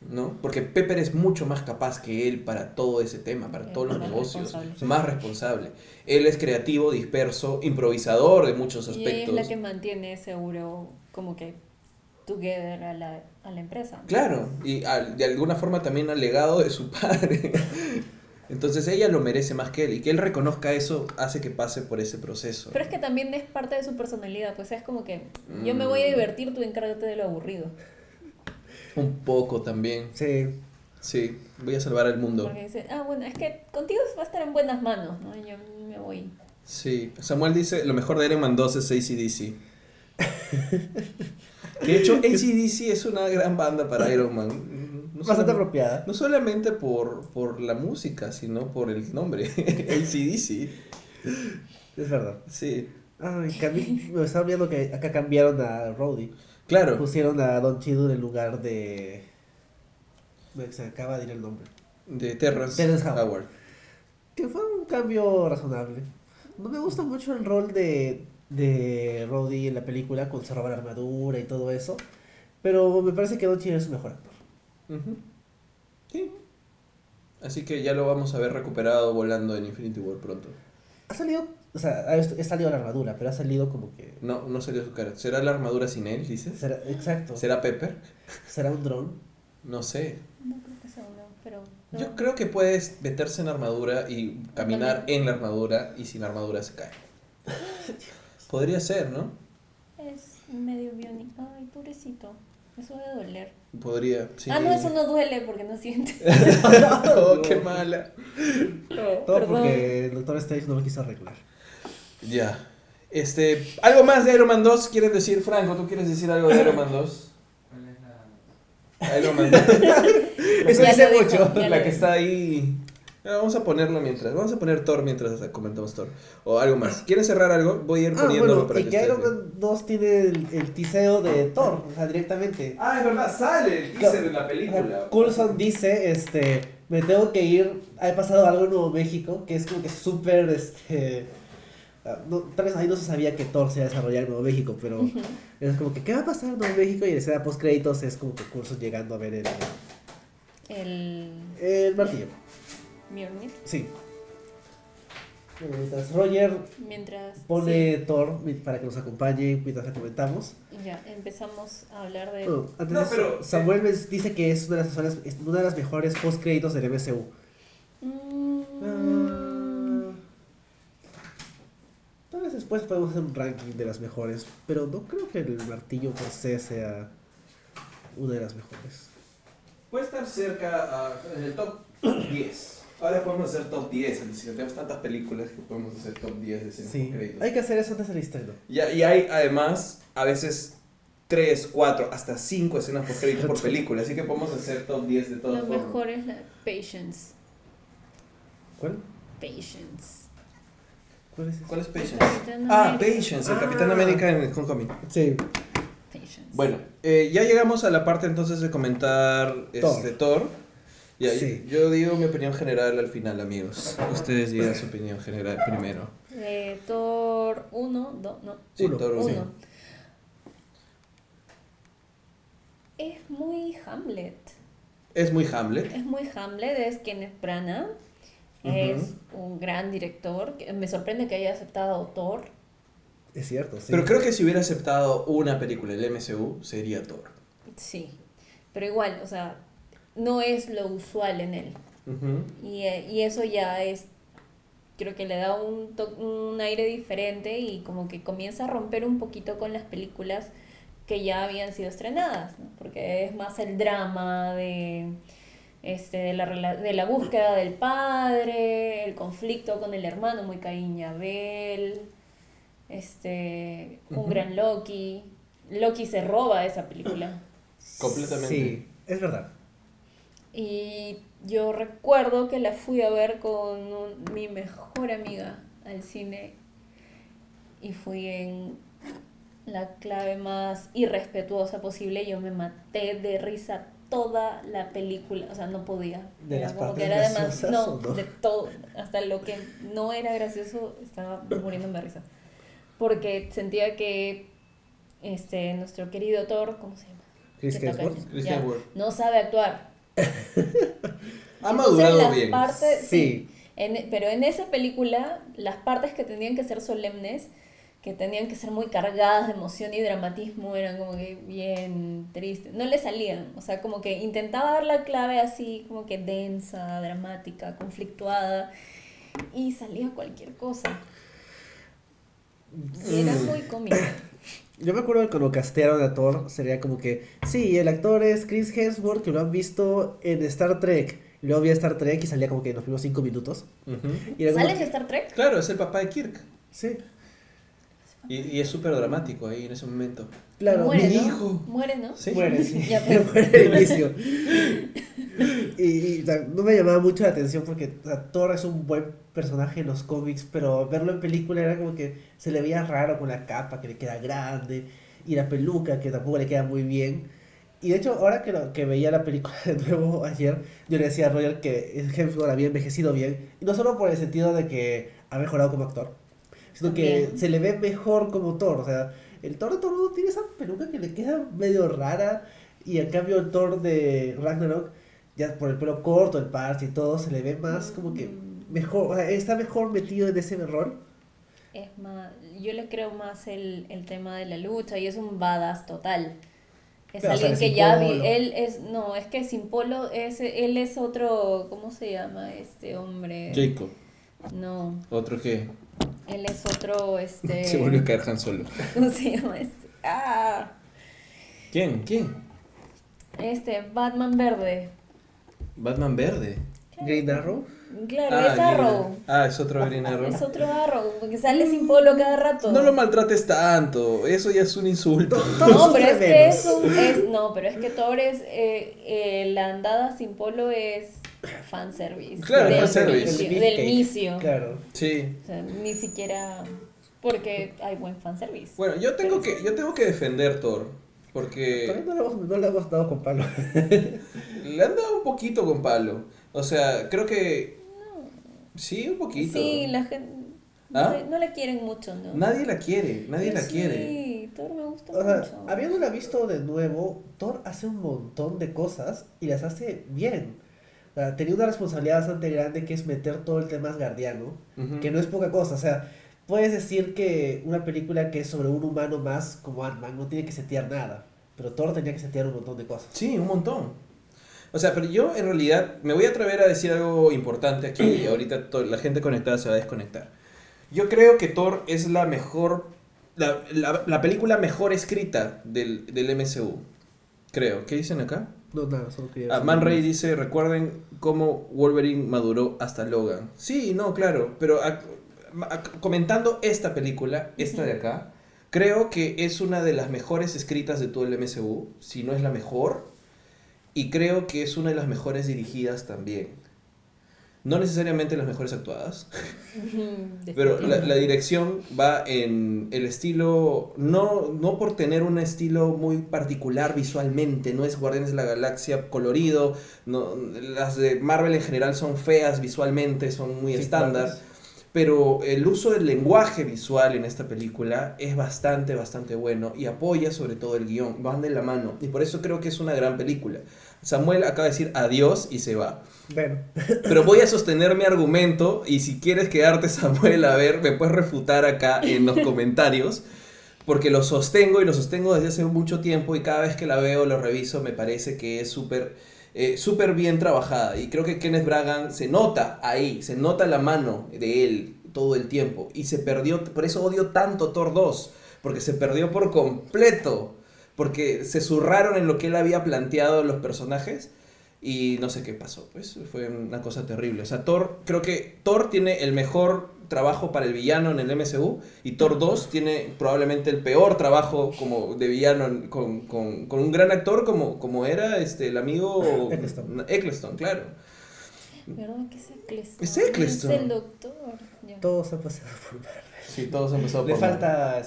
¿No? Porque Pepper es mucho más capaz que él para todo ese tema, para Es todos los negocios. responsable. Más responsable. Él es creativo, disperso, improvisador de muchos Y ella es aspectos. la que mantiene seguro como que together a la, a la empresa. Claro, y al- de alguna forma también al legado de su padre. Entonces ella lo merece más que él. Y que él reconozca eso hace que pase por ese proceso. Pero es que también es parte de su personalidad, pues es como que yo me voy a Mm. divertir, tú encárgate de lo aburrido. Un poco también. Sí. Sí, voy a salvar al mundo. Porque dice, ah, bueno, es que contigo va a estar en buenas manos, ¿no? Yo me voy. Sí, Samuel dice, lo mejor de Iron Man 2 es ACDC. Que de hecho ACDC es una gran banda para Iron Man. No Bastante solamente, apropiada. no solamente por, por la música, sino por el nombre. ACDC. Es verdad. Sí, Ay, me estaba viendo que acá cambiaron a Rhodey. Claro. Pusieron a Don Chidu en lugar de. Se acaba de ir el nombre. De Terrence, Terrence Howard. Howard. Que fue un cambio razonable. No me gusta mucho el rol de, de Rhodey en la película con se roba la armadura y todo eso. Pero me parece que Don Chidu es su mejor actor. Ujú. Sí. Así que ya lo vamos a ver recuperado volando en Infinity War pronto. Ha salido, o sea, ha, ha salido la armadura, pero ha salido como que. No, no salió su cara. ¿Será la armadura sin él, dices? Será, exacto. ¿Será Pepper? ¿Será un dron? No sé. No creo que sea uno, pero... no. Yo creo que puedes meterse en armadura y caminar También. en la armadura y sin armadura se cae. Podría ser, ¿no? Es medio biónico. Ay, pobrecito. Eso debe doler. Podría, sí. Ah, no, eso no duele porque no siente. oh, qué mala. Todo Perdón. porque el Doctor Strange no lo quiso arreglar. Ya. Este, algo más de Iron Man 2 quieren decir, Franco, ¿tú quieres decir algo de Iron Man 2? Iron Man 2. Eso dice mucho. la que está ahí. Ah, Vamos a ponerlo mientras. Vamos a poner Thor mientras comentamos Thor. O algo más. ¿Quieren cerrar algo? Voy a ir Ah, poniéndolo bueno, para y que Iron. Man 2 tiene el, el tiseo de Thor, o sea, directamente. Ah, es verdad, sale el teaser de la Ajá, Coulson dice, este, me tengo que ir, ha pasado algo en Nuevo México, que es como que súper, este, ah, no, tal vez ahí no se sabía que Thor se iba a desarrollar en Nuevo México, pero es como que, ¿qué va a pasar en Nuevo México? Y en escena post créditos es como que Coulson llegando a ver el, El el martillo. Mjolnir. Sí. Bueno, mientras Roger Mientras pone Thor para que nos acompañe mientras la comentamos. ya empezamos a hablar de Bueno, antes No, de eso, pero- Samuel me dice que es una de las, una de las mejores post créditos del MCU. Mm, Ah, Tal vez después podemos hacer un ranking de las mejores, pero no creo que el martillo per se sea una de las mejores. Puede estar cerca a- en el top 10. Ahora podemos hacer top 10. es decir, Tenemos tantas películas que podemos hacer top 10 de escenas Sí, post-créditos. hay que hacer eso antes del estreno. Y, y hay además a veces 3, 4, hasta 5 escenas post créditos por película. Así que podemos hacer top 10 de todas lo formas. mejor es la Patience. ¿Cuál? Patience. ¿Cuál es? ¿Cuál es Patience? Ah. Patience, el Ah. Capitán América en Homecoming. Sí. Patience. Bueno, eh, ya llegamos a la parte entonces de comentar este, Thor. Ya, Sí. Yo digo mi opinión general al final, amigos. Ustedes digan su opinión general primero. Eh, Thor 1, 2, no. Sí, Uno. Thor uno. 1. Es muy Hamlet. Es muy Hamlet. Es muy Hamlet, es Kenneth Branagh. Es un gran director. Me sorprende que haya aceptado Thor. Es cierto, sí. Pero creo que si hubiera aceptado una película del MCU, sería Thor. Sí. Pero igual, o sea, no es lo usual en él. Y, eh, y eso ya es, creo que le da un, to- un aire diferente y como que comienza a romper un poquito con las películas que ya habían sido estrenadas, ¿no? porque es más el drama de, este, de, la, rela- de la búsqueda del padre, el conflicto con el hermano, muy Caín y Abel, este, un gran Loki. Loki se roba esa película. Completamente. Sí, es verdad. Y yo recuerdo que la fui a ver con un- mi mejor amiga al cine y fui en la clave más irrespetuosa posible. Yo me maté de risa toda la película, o sea, no podía. ¿De Era las como partes que era graciosas no, no? de todo, hasta lo que no era gracioso estaba muriéndome de risa. Porque sentía que este nuestro querido Thor, ¿cómo se llama? Chris Hemsworth. No sabe actuar. Ha madurado bien. Sí. sí, en- pero en esa película, las partes que tenían que ser solemnes, que tenían que ser muy cargadas de emoción y dramatismo, eran como que bien tristes. No le salían, o sea, como que intentaba dar la clave así, como que densa, dramática, conflictuada, y salía cualquier cosa. Y era Mm. muy cómico. Yo me acuerdo que cuando castearon a Thor sería como que, sí, el actor es Chris Hemsworth, que lo han visto en Star Trek. Y luego vi a Star Trek y salía como que en los primeros cinco minutos. Ujú. Y era como ¿Sales de Star Trek? Claro, es el papá de Kirk. Sí, Y, y es súper dramático ahí en ese momento. claro. Muere, mi ¿no? hijo. Muere, ¿no? Sí. Muere, sí. Ya, pues. Muere al inicio. y, y, o sea, no me llamaba mucho la atención porque o sea, Thor es un buen personaje en los cómics, pero verlo en película era como que se le veía raro con la capa que le queda grande y la peluca que tampoco le queda muy bien. Y de hecho, ahora que, lo- que veía la película de nuevo ayer, yo le decía a Royal que Hemsworth había envejecido bien, y no solo por el sentido de que ha mejorado como actor, sino que se le ve mejor como Thor. O sea, el Thor de Thor uno tiene esa peluca que le queda medio rara, y en cambio el Thor de Ragnarok, ya por el pelo corto, el parche y todo, se le ve más como que Mm. mejor, o sea, está mejor metido en ese rol. Es más, yo le creo más el, el tema de la lucha y es un badass total. Es Pero alguien que ya vi, él es, no, es que sin polo, es, él es otro, ¿cómo se llama este hombre? Jacob. No, ¿Otro qué? Él es otro, este, Se volvió a caer Han Solo. ¿cómo se llama este? Ah, ¿Quién? ¿Quién? este, Batman verde. Batman verde. Green Arrow. Claro, Ah, es Arrow. Green- Ah, es otro Green Arrow. Es otro Arrow, porque sale sin polo cada rato. No lo maltrates tanto, eso ya es un insulto. No, pero es que es un, es, no, pero es que Thor es, eh, eh, la andada sin polo es fanservice. Claro, del fanservice. Del inicio. Claro. Sí. O sea, ni siquiera porque hay buen fanservice. Bueno, yo tengo que, yo tengo que defender Thor. Porque Todavía no le hemos, no le hemos dado con palo. le han dado un poquito con palo. O sea, creo que. Sí, un poquito. Sí, la gente no, ¿Ah? le- no la quieren mucho, ¿no? Nadie la quiere, nadie la sí, quiere. Thor me gusta O sea, mucho. habiéndola visto de nuevo, Thor hace un montón de cosas y las hace bien. Sea, tenía una responsabilidad bastante grande que es meter todo el tema asgardiano, que no es poca cosa. O sea, puedes decir que una película que es sobre un humano más como Ant-Man no tiene que setear nada, pero Thor tenía que setear un montón de cosas. Sí, un montón. O sea, pero yo en realidad me voy a atrever a decir algo importante aquí y ahorita la gente conectada se va a desconectar. Yo creo que Thor es la mejor, la, la- la película mejor escrita del, del MCU. Creo. ¿Qué dicen acá? No, nada, solo quería Ah, Man Ray dice, recuerden cómo Wolverine maduró hasta Logan. Sí, no, claro, pero comentando esta película, esta de acá, creo que es una de las mejores escritas de todo el MCU, si no es la mejor, y creo que es una de las mejores dirigidas también. No necesariamente las mejores actuadas, pero la, la dirección va en el estilo, no, no por tener un estilo muy particular visualmente, no es Guardianes de la Galaxia colorido, no, las de Marvel en general son feas visualmente, son muy Sí, estándar, claro. pero el uso del lenguaje visual en esta película es bastante, bastante bueno y apoya sobre todo el guion, van de la mano y por eso creo que es una gran película. Samuel acaba de decir adiós y se va. Bueno, Pero voy a sostener mi argumento y si quieres quedarte Samuel a ver, me puedes refutar acá en los comentarios. Porque lo sostengo y lo sostengo desde hace mucho tiempo y cada vez que la veo, lo reviso, me parece que es súper eh, súper bien trabajada. Y creo que Kenneth Bragan se nota ahí, se nota la mano de él todo el tiempo. Y se perdió, por eso odio tanto Thor 2, porque se perdió por completo. Porque se zurraron en lo que él había planteado los personajes y no sé qué pasó, pues fue una cosa terrible. O sea, Thor, creo que Thor tiene el mejor trabajo para el villano en el MCU y Thor 2 tiene probablemente el peor trabajo como de villano en- con, con- con un gran actor como, como era este, el amigo Eccleston. Eccleston, claro. ¿Verdad que es Eccleston? Es Eccleston. Es el doctor. Ya. todos han pasado por Marvel. Sí, todos han pasado Le por falta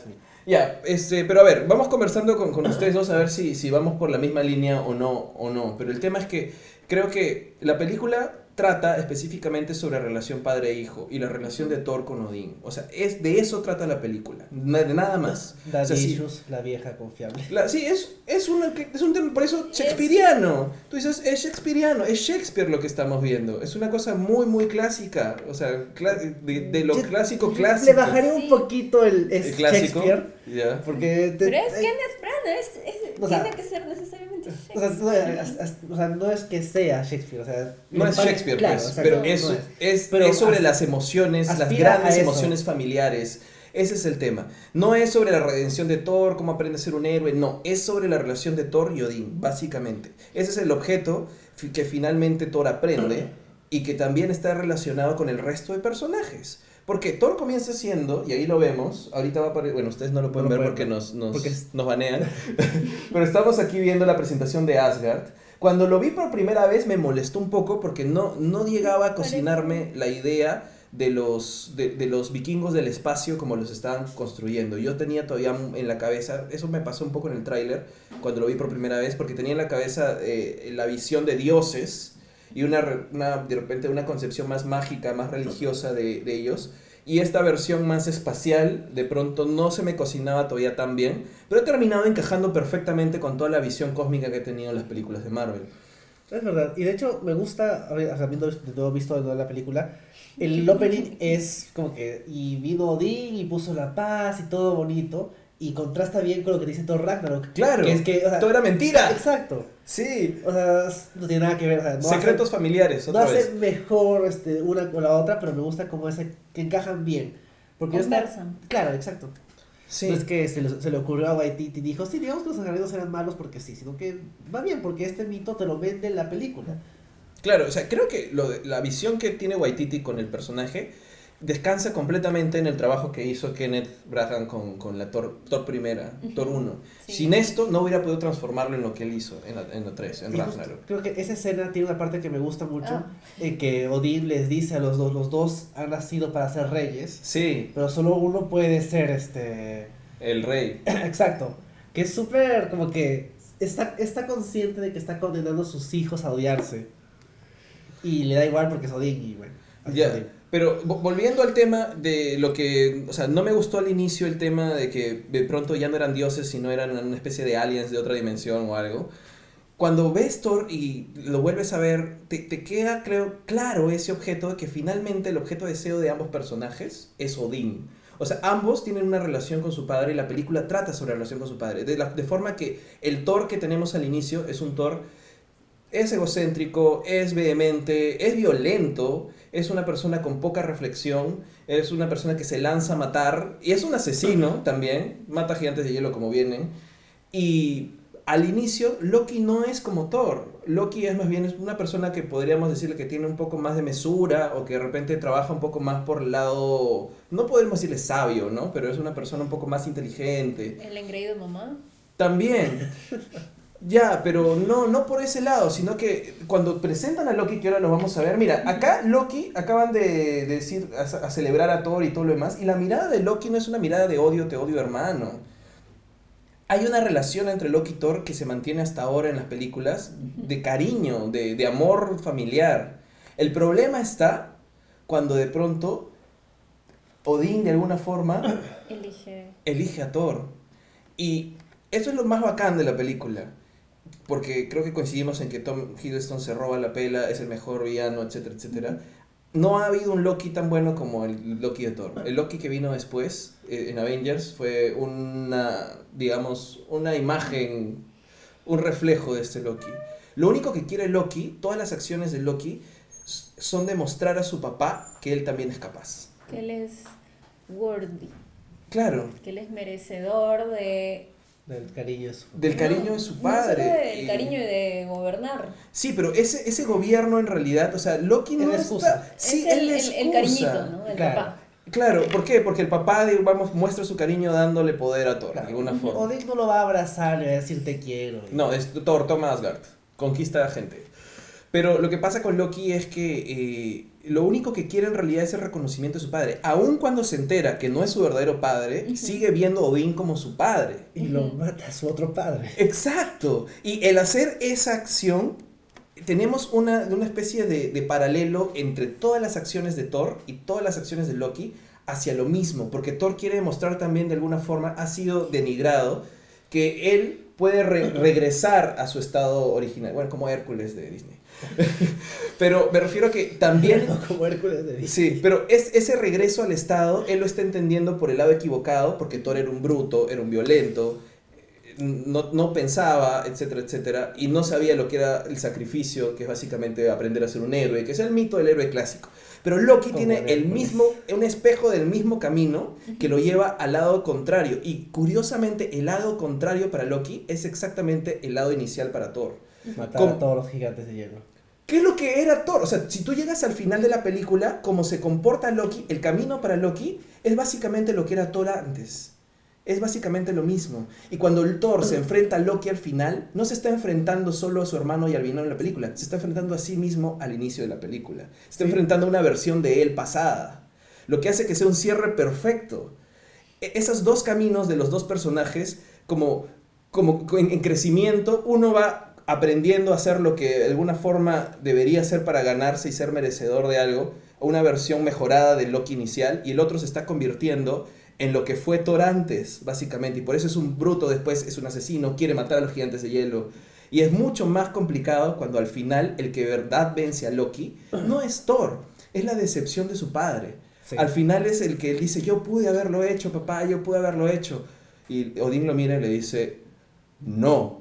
Ya, este, pero a ver, vamos conversando con, con ustedes dos a ver si, si vamos por la misma línea o no, o no. Pero el tema es que creo que la película trata específicamente sobre la relación padre-hijo y la relación de Thor con Odín. O sea, es, de eso trata la película, de nada más. O sea, sí, Issues, la vieja confiable. la- sí, es, es, una, es un tema, por eso, shakespeariano. Tú dices, es shakespeariano, es Shakespeare lo que estamos viendo. Es una cosa muy, muy clásica. O sea, de, de lo Yo- clásico, Le clásico. bajaré un poquito el, es El clásico. Shakespeare. Ya. Porque te- Pero es eh, Kenneth Branagh, es, es- o sea, tiene que ser necesariamente o sea, no, o sea, no es que sea Shakespeare, o sea, No es Shakespeare, claro, pues, pero no es, es. es, Pero es sobre as- las emociones, las grandes emociones familiares. Ese es el tema. No es sobre la redención de Thor, cómo aprende a ser un héroe, no. Es sobre la relación de Thor y Odín, básicamente. Ese es el objeto que finalmente Thor aprende y que también está relacionado con el resto de personajes. Porque Thor comienza siendo, y ahí lo vemos, ahorita va a aparecer, bueno, ustedes no lo pueden No lo ver porque ver, nos, nos, porque es- nos banean, pero estamos aquí viendo la presentación de Asgard. Cuando lo vi por primera vez me molestó un poco porque no, no llegaba a cocinarme la idea de los, de, de los vikingos del espacio como los estaban construyendo. Yo tenía todavía en la cabeza, eso me pasó un poco en el tráiler cuando lo vi por primera vez, porque tenía en la cabeza eh, la visión de dioses y una, una, de repente una concepción más mágica, más religiosa de, de ellos. Y esta versión más espacial, de pronto no se me cocinaba todavía tan bien, pero he terminado encajando perfectamente con toda la visión cósmica que he tenido en las películas de Marvel. Es verdad, y de hecho me gusta, habiendo de nuevo visto de nuevo la película, el opening es como que, y vino Odín y puso la paz y todo bonito, y contrasta bien con lo que dice Thor Ragnarok. Claro, que es que, o sea, todo era mentira. Exacto, Sí, o sea, no tiene nada que ver, o sea, no secretos hace, familiares, no otra hace vez. mejor este, una con la otra, pero me gusta como ese, que encajan bien. Porque no está- claro, exacto. Sí. No es que se le, se le ocurrió a Waititi y dijo, sí, digamos que los argentinos eran malos porque sí, sino que va bien, porque este mito te lo vende en la película. Claro, o sea, creo que lo de- la visión que tiene Waititi con el personaje descansa completamente en el trabajo que hizo Kenneth Branagh con, con la Thor, Thor primera, Ujú. Thor 1. Sí. Sin esto no hubiera podido transformarlo en lo que él hizo en la, en la 3, en Y justo Ragnarok. creo que esa escena tiene una parte que me gusta mucho, Ah. en que Odín les dice a los dos, los dos han nacido para ser reyes, Sí, pero solo uno puede ser este... el rey. Exacto, que es súper como que está, está consciente de que está condenando a sus hijos a odiarse. Y le da igual porque es Odín y bueno. Ya, Odín. Pero vo- volviendo al tema de lo que, o sea, no me gustó al inicio el tema de que de pronto ya no eran dioses, sino eran una especie de aliens de otra dimensión o algo. Cuando ves Thor y lo vuelves a ver, te, te queda, creo, claro ese objeto de que finalmente el objeto de deseo de ambos personajes es Odín. O sea, ambos tienen una relación con su padre y la película trata sobre la relación con su padre. De, la, de forma que el Thor que tenemos al inicio es un Thor es egocéntrico, es vehemente, es violento, es una persona con poca reflexión, es una persona que se lanza a matar y es un asesino también, mata gigantes de hielo como vienen. Y al inicio Loki no es como Thor, Loki es más bien es una persona que podríamos decirle que tiene un poco más de mesura o que de repente trabaja un poco más por el lado, no podemos decirle sabio, ¿no? Pero es una persona un poco más inteligente. El engreído de mamá. También. Ya, pero no, no por ese lado, sino que cuando presentan a Loki, que ahora lo vamos a ver, mira, acá Loki acaban de, de decir, a, a celebrar a Thor y todo lo demás, y la mirada de Loki no es una mirada de odio, te odio hermano. Hay una relación entre Loki y Thor que se mantiene hasta ahora en las películas, de cariño, de, de amor familiar. El problema está cuando de pronto Odín de alguna forma Elige. elige a Thor. Y eso es lo más bacán de la película. Porque creo que coincidimos en que Tom Hiddleston se roba la pela, es el mejor villano, etcétera, etcétera. No ha habido un Loki tan bueno como el Loki de Thor. El Loki que vino después, eh, en Avengers, fue una, digamos, una imagen, un reflejo de este Loki. Lo único que quiere Loki, todas las acciones de Loki, son demostrar a su papá que él también es capaz. Que él es worthy. Claro, Que él es merecedor de. Del cariño de su- del cariño No, de su no padre. del y- cariño de gobernar. Sí, pero ese, ese gobierno en realidad, o sea, Loki no Es la está... excusa. Sí, es el, él el- el cariñito, ¿no? Del Claro. papá. Claro, ¿por qué? Porque el papá, digamos, muestra su cariño dándole poder a Thor, Claro. de alguna forma. Odín no lo va a abrazar, le va a decir te quiero. No, es Thor, toma Asgard, conquista a gente. Pero lo que pasa con Loki es que eh, lo único que quiere en realidad es el reconocimiento de su padre. Aun cuando se entera que no es su verdadero padre, sigue viendo a Odín como su padre. Y lo mata a su otro padre. Exacto. Y el hacer esa acción, tenemos una, una especie de, de paralelo entre todas las acciones de Thor y todas las acciones de Loki hacia lo mismo. Porque Thor quiere demostrar también de alguna forma, ha sido denigrado, que él puede re- regresar a su estado original. Bueno, como Hércules de Disney. Pero me refiero a que también... No como Hércules de. Sí, pero es, ese regreso al Estado, él lo está entendiendo por el lado equivocado, porque Thor era un bruto, era un violento, no, no pensaba, etcétera, etcétera, y no sabía lo que era el sacrificio, que es básicamente aprender a ser un héroe, que es el mito del héroe clásico. Pero Loki Como tiene el mismo, un espejo del mismo camino que lo lleva al lado contrario. Y curiosamente, el lado contrario para Loki es exactamente el lado inicial para Thor. Matar a todos los gigantes de hielo. ¿Qué es lo que era Thor? O sea, si tú llegas al final de la película, como se comporta Loki, el camino para Loki es básicamente lo que era Thor antes. Es básicamente lo mismo. Y cuando el Thor se enfrenta a Loki al final, no se está enfrentando solo a su hermano y al villano en la película, se está enfrentando a sí mismo al inicio de la película. Se está Sí. enfrentando a una versión de él pasada. Lo que hace que sea un cierre perfecto. E- esos dos caminos de los dos personajes, como, como en, en crecimiento, uno va aprendiendo a hacer lo que de alguna forma debería hacer para ganarse y ser merecedor de algo, una versión mejorada del Loki inicial, y el otro se está convirtiendo en lo que fue Thor antes, básicamente, y por eso es un bruto, después es un asesino, quiere matar a los gigantes de hielo. Y es mucho más complicado cuando al final el que de verdad vence a Loki no es Thor, es la decepción de su padre. Sí. Al final es el que dice, yo pude haberlo hecho, papá, yo pude haberlo hecho. Y Odín lo mira y le dice, no.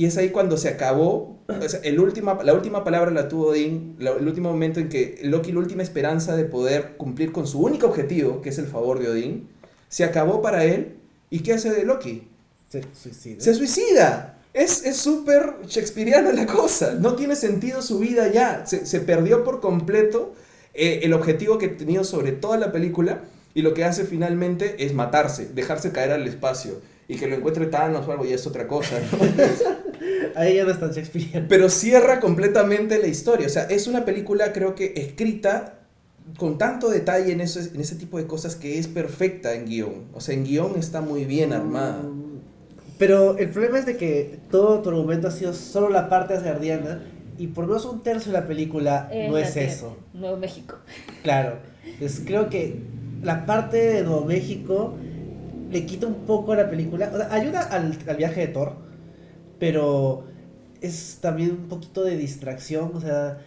Y es ahí cuando se acabó, o sea, el última, la última palabra la tuvo Odín, la- el último momento en que Loki, la última esperanza de poder cumplir con su único objetivo, que es el favor de Odín, se acabó para él. ¿Y qué hace de Loki? Se suicida. Se suicida. Es es súper shakespeariana la cosa. No tiene sentido su vida ya. Se, se perdió por completo eh, el objetivo que tenía sobre toda la película. Y lo que hace finalmente es matarse, dejarse caer al espacio. Y que lo encuentre Thanos o algo ya es otra cosa, ¿no? Ahí ya no es tan Shakespearean. Pero cierra completamente la historia. O sea, es una película, creo que escrita con tanto detalle en, ese- en ese tipo de cosas que es perfecta en guion. O sea, en guion está muy bien armada. Pero el problema es de que todo tu argumento ha sido solo la parte asgardiana y por lo menos un tercio de la película no es eso. Nuevo México. Claro. Entonces creo que la parte de Nuevo México le quita un poco a la película. O sea, ayuda al, al viaje de Thor, pero es también un poquito de distracción. O sea,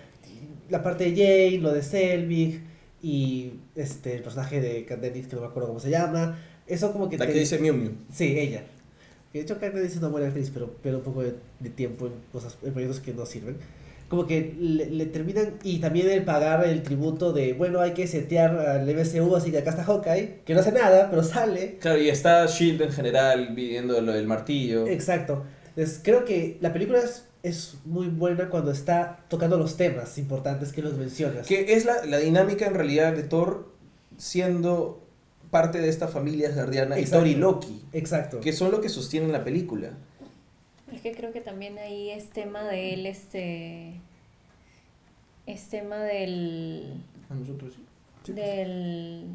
la parte de Jane, lo de Selvig y este, el personaje de Candenis, que no me acuerdo cómo se llama. Eso como que La te- que dice Miu Miu. Sí, ella. De hecho, Candenis es una buena actriz, pero pero un poco de, de tiempo en cosas, en proyectos que no sirven. Como que le, le terminan. Y también el pagar el tributo de, bueno, hay que setear al MCU, así que acá está Hawkeye, que no hace nada, pero sale. Claro, y está Shield en general viendo lo del martillo. Exacto. Entonces, creo que la película es, es muy buena cuando está tocando los temas importantes que los mencionas. Que es la, la dinámica en realidad de Thor siendo parte de esta familia asgardiana y. Thor y Loki, Exacto. que son lo que sostienen la película. Es que creo que también ahí es tema de él, este. Es tema del. A nosotros sí. del.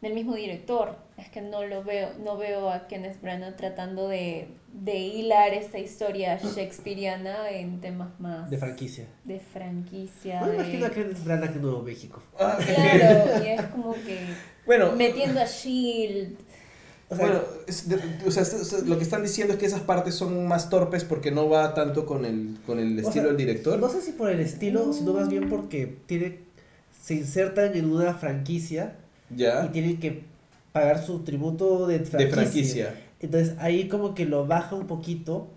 Del mismo director. Es que no lo veo, no veo a Kenneth Branagh tratando de, de hilar esta historia shakespeariana en temas más De franquicia. de franquicia. No me de- imagino a Kenneth Branagh en Nuevo México. Claro, y es como que Bueno, metiendo a Shield. O sea, bueno es de- o sea, es- es- lo que están diciendo es que esas partes son más torpes porque no va tanto con el, con el O estilo sea, del director. No sé si por el estilo, sino más bien porque tiene, se insertan en una franquicia y ya, tienen que pagar su tributo de franquicia. de franquicia. Entonces ahí como que lo baja un poquito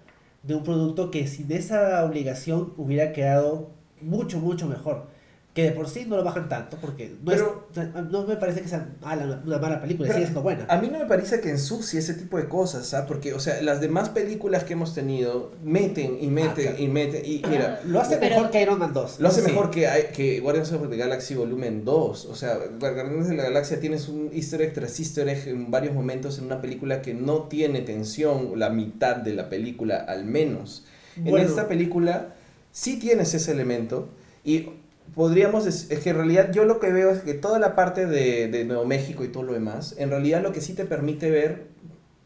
de un producto que sin esa obligación hubiera quedado mucho, mucho mejor. Que de por sí no lo bajan tanto porque no, Pero- es, no me parece que sea mala, una mala película, Pero sigue siendo buena. A mí no me parece que ensucie ese tipo de cosas, ¿sabes? Porque, o sea, las demás películas que hemos tenido meten y meten Ah, y meten. Y mira, Lo hace Pero- mejor que Iron Man 2. lo hace Sí. mejor que, que Guardians of the Galaxy Volumen 2. O sea, Guardianes de la Galaxia tienes un easter egg tras easter egg en varios momentos en una película que no tiene tensión, la mitad de la película al menos. Bueno. En esta película sí tienes ese elemento y podríamos decir, es que en realidad yo lo que veo es que toda la parte de, de Nuevo México y todo lo demás, en realidad lo que sí te permite ver,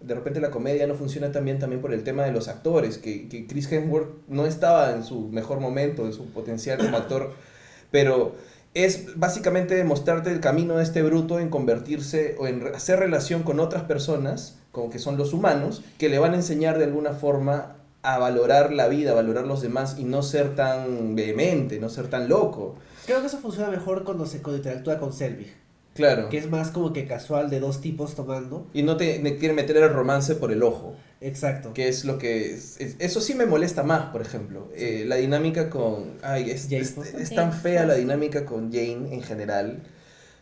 de repente la comedia no funciona también también por el tema de los actores, que, que Chris Hemsworth no estaba en su mejor momento, en su potencial como actor, pero es básicamente demostrarte el camino de este bruto en convertirse o en hacer relación con otras personas, como que son los humanos, que le van a enseñar de alguna forma a valorar la vida, a valorar los demás y no ser tan vehemente, no ser tan loco. Creo que eso funciona mejor cuando se cuando interactúa con Selvig. Claro. Que es más como que casual de dos tipos tomando. Y no te, te quiere meter el romance por el ojo, Exacto. que es lo que... es- es- eso sí me molesta más, por ejemplo. Eh, la dinámica con... Ay, es, Jane es, tan fea la dinámica con Jane en general.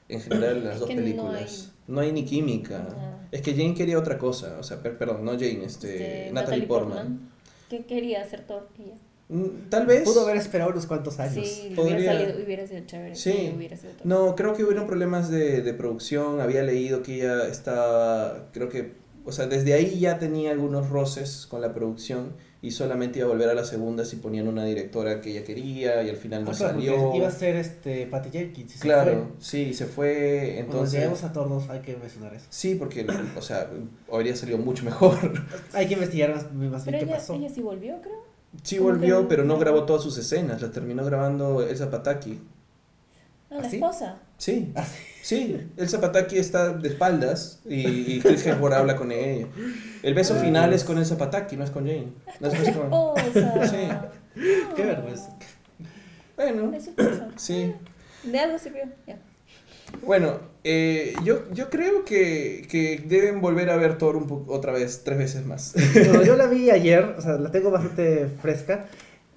En general en las Es dos que no películas. No hay, ni química. Es que Jane quería otra cosa. O sea, per- perdón, no Jane, este, este, Natalie, Portman. ¿Qué quería hacer Thor? Ella. Mm, Tal vez... Pudo haber esperado unos cuantos años. Sí, le Podría- hubiera, salido, hubiera sido chévere. Sí. que hubiera sido. No, creo que hubieron problemas de, de producción. Había leído que ella estaba, creo que, o sea, desde ahí ya tenía algunos roces con la producción y solamente iba a volver a la segunda si ponían una directora que ella quería y al final no Ah, claro, salió. Iba a ser este Patty Jenkins. Claro, fue. sí, se fue. Cuando Entonces, lleguemos a todos hay que mencionar eso. sí, porque, o sea, habría salido mucho mejor. Hay que investigar más, más Pero bien qué ella, pasó. ella sí volvió, creo. Sí volvió, que- pero no grabó todas sus escenas. Las terminó grabando Elsa Pataki. Ah, la ¿Ah, esposa. Sí, Ah, sí. Sí, Elsa Pataki está de espaldas y, y Chris Hemsworth habla con ella. El beso final es con Elsa Pataki, no es con Jane. No es con-. Sí. Qué vergüenza. Bueno, Es su esposa. sí. De algo sirvió. Ya. Bueno, eh, yo, yo creo que, que deben volver a ver Thor un po- otra vez, tres veces más. Bueno, yo la vi ayer, o sea, la tengo bastante fresca.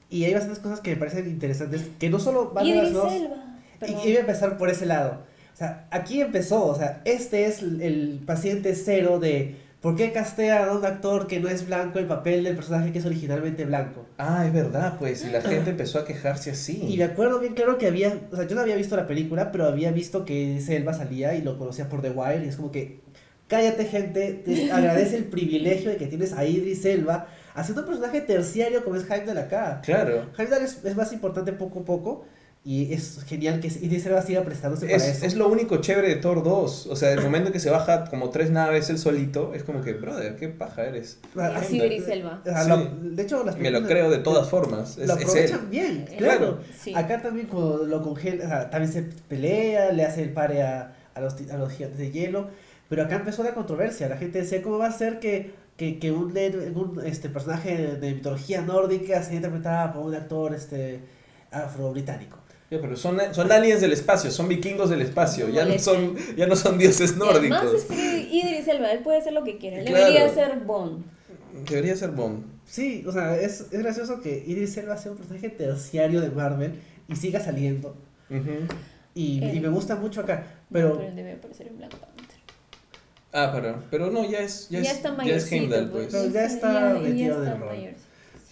Y hay bastantes cosas que me parecen interesantes. Que no solo van Idris relacionados- Elba. Perdón. Y iba a empezar por ese lado. O sea, aquí empezó, o sea, este es el- el paciente cero de ¿por qué castean a un actor que no es blanco el papel del personaje que es originalmente blanco? Ah, es verdad, pues, y la gente empezó a quejarse así. Y me acuerdo bien claro que había, o sea, yo no había visto la película, pero había visto que Selva salía y lo conocía por The Wire y es como que, cállate gente, te agradece el privilegio de que tienes a Idris Elba haciendo un personaje terciario como es Heimdall acá. Claro. Heimdall es, es más importante poco a poco y es genial que Idris Elba siga prestándose para Es, eso. es lo único chévere de Thor 2. O sea, el momento que se baja como tres naves él solito, es como que, brother, qué paja eres. Ah, Así Elba. Ah, Sí. de hecho, las Me lo creo de todas formas. Es, lo es él. aprovechan bien, Eh, claro. sí. Acá también lo congela, o sea, también se pelea, le hace el pare a, a, los, ti- a los gigantes de hielo, pero acá empezó la controversia, la gente decía, ¿cómo va a ser que, que, que un, un este, personaje de, de mitología nórdica sea interpretado por un actor este, afro-británico? Ya, pero son, son aliens del espacio, son vikingos del espacio, ya no son, ya no son dioses Y además nórdicos. es Idris Elba, él puede hacer lo que quiera. Él Claro. debería ser Bond. Debería ser Bond. Sí, o sea, es, es gracioso que Idris Elba sea un personaje terciario de Marvel y siga saliendo, Ujú. y, Eh. y me gusta mucho acá, Pero, pero... él debe aparecer en Black Panther. Ah, pero, pero no, ya es, ya Ya, es, está ya es mayorcito. Heimdall, pues. pues. Pero ya está Ya- ya metido el rol. mayorcito.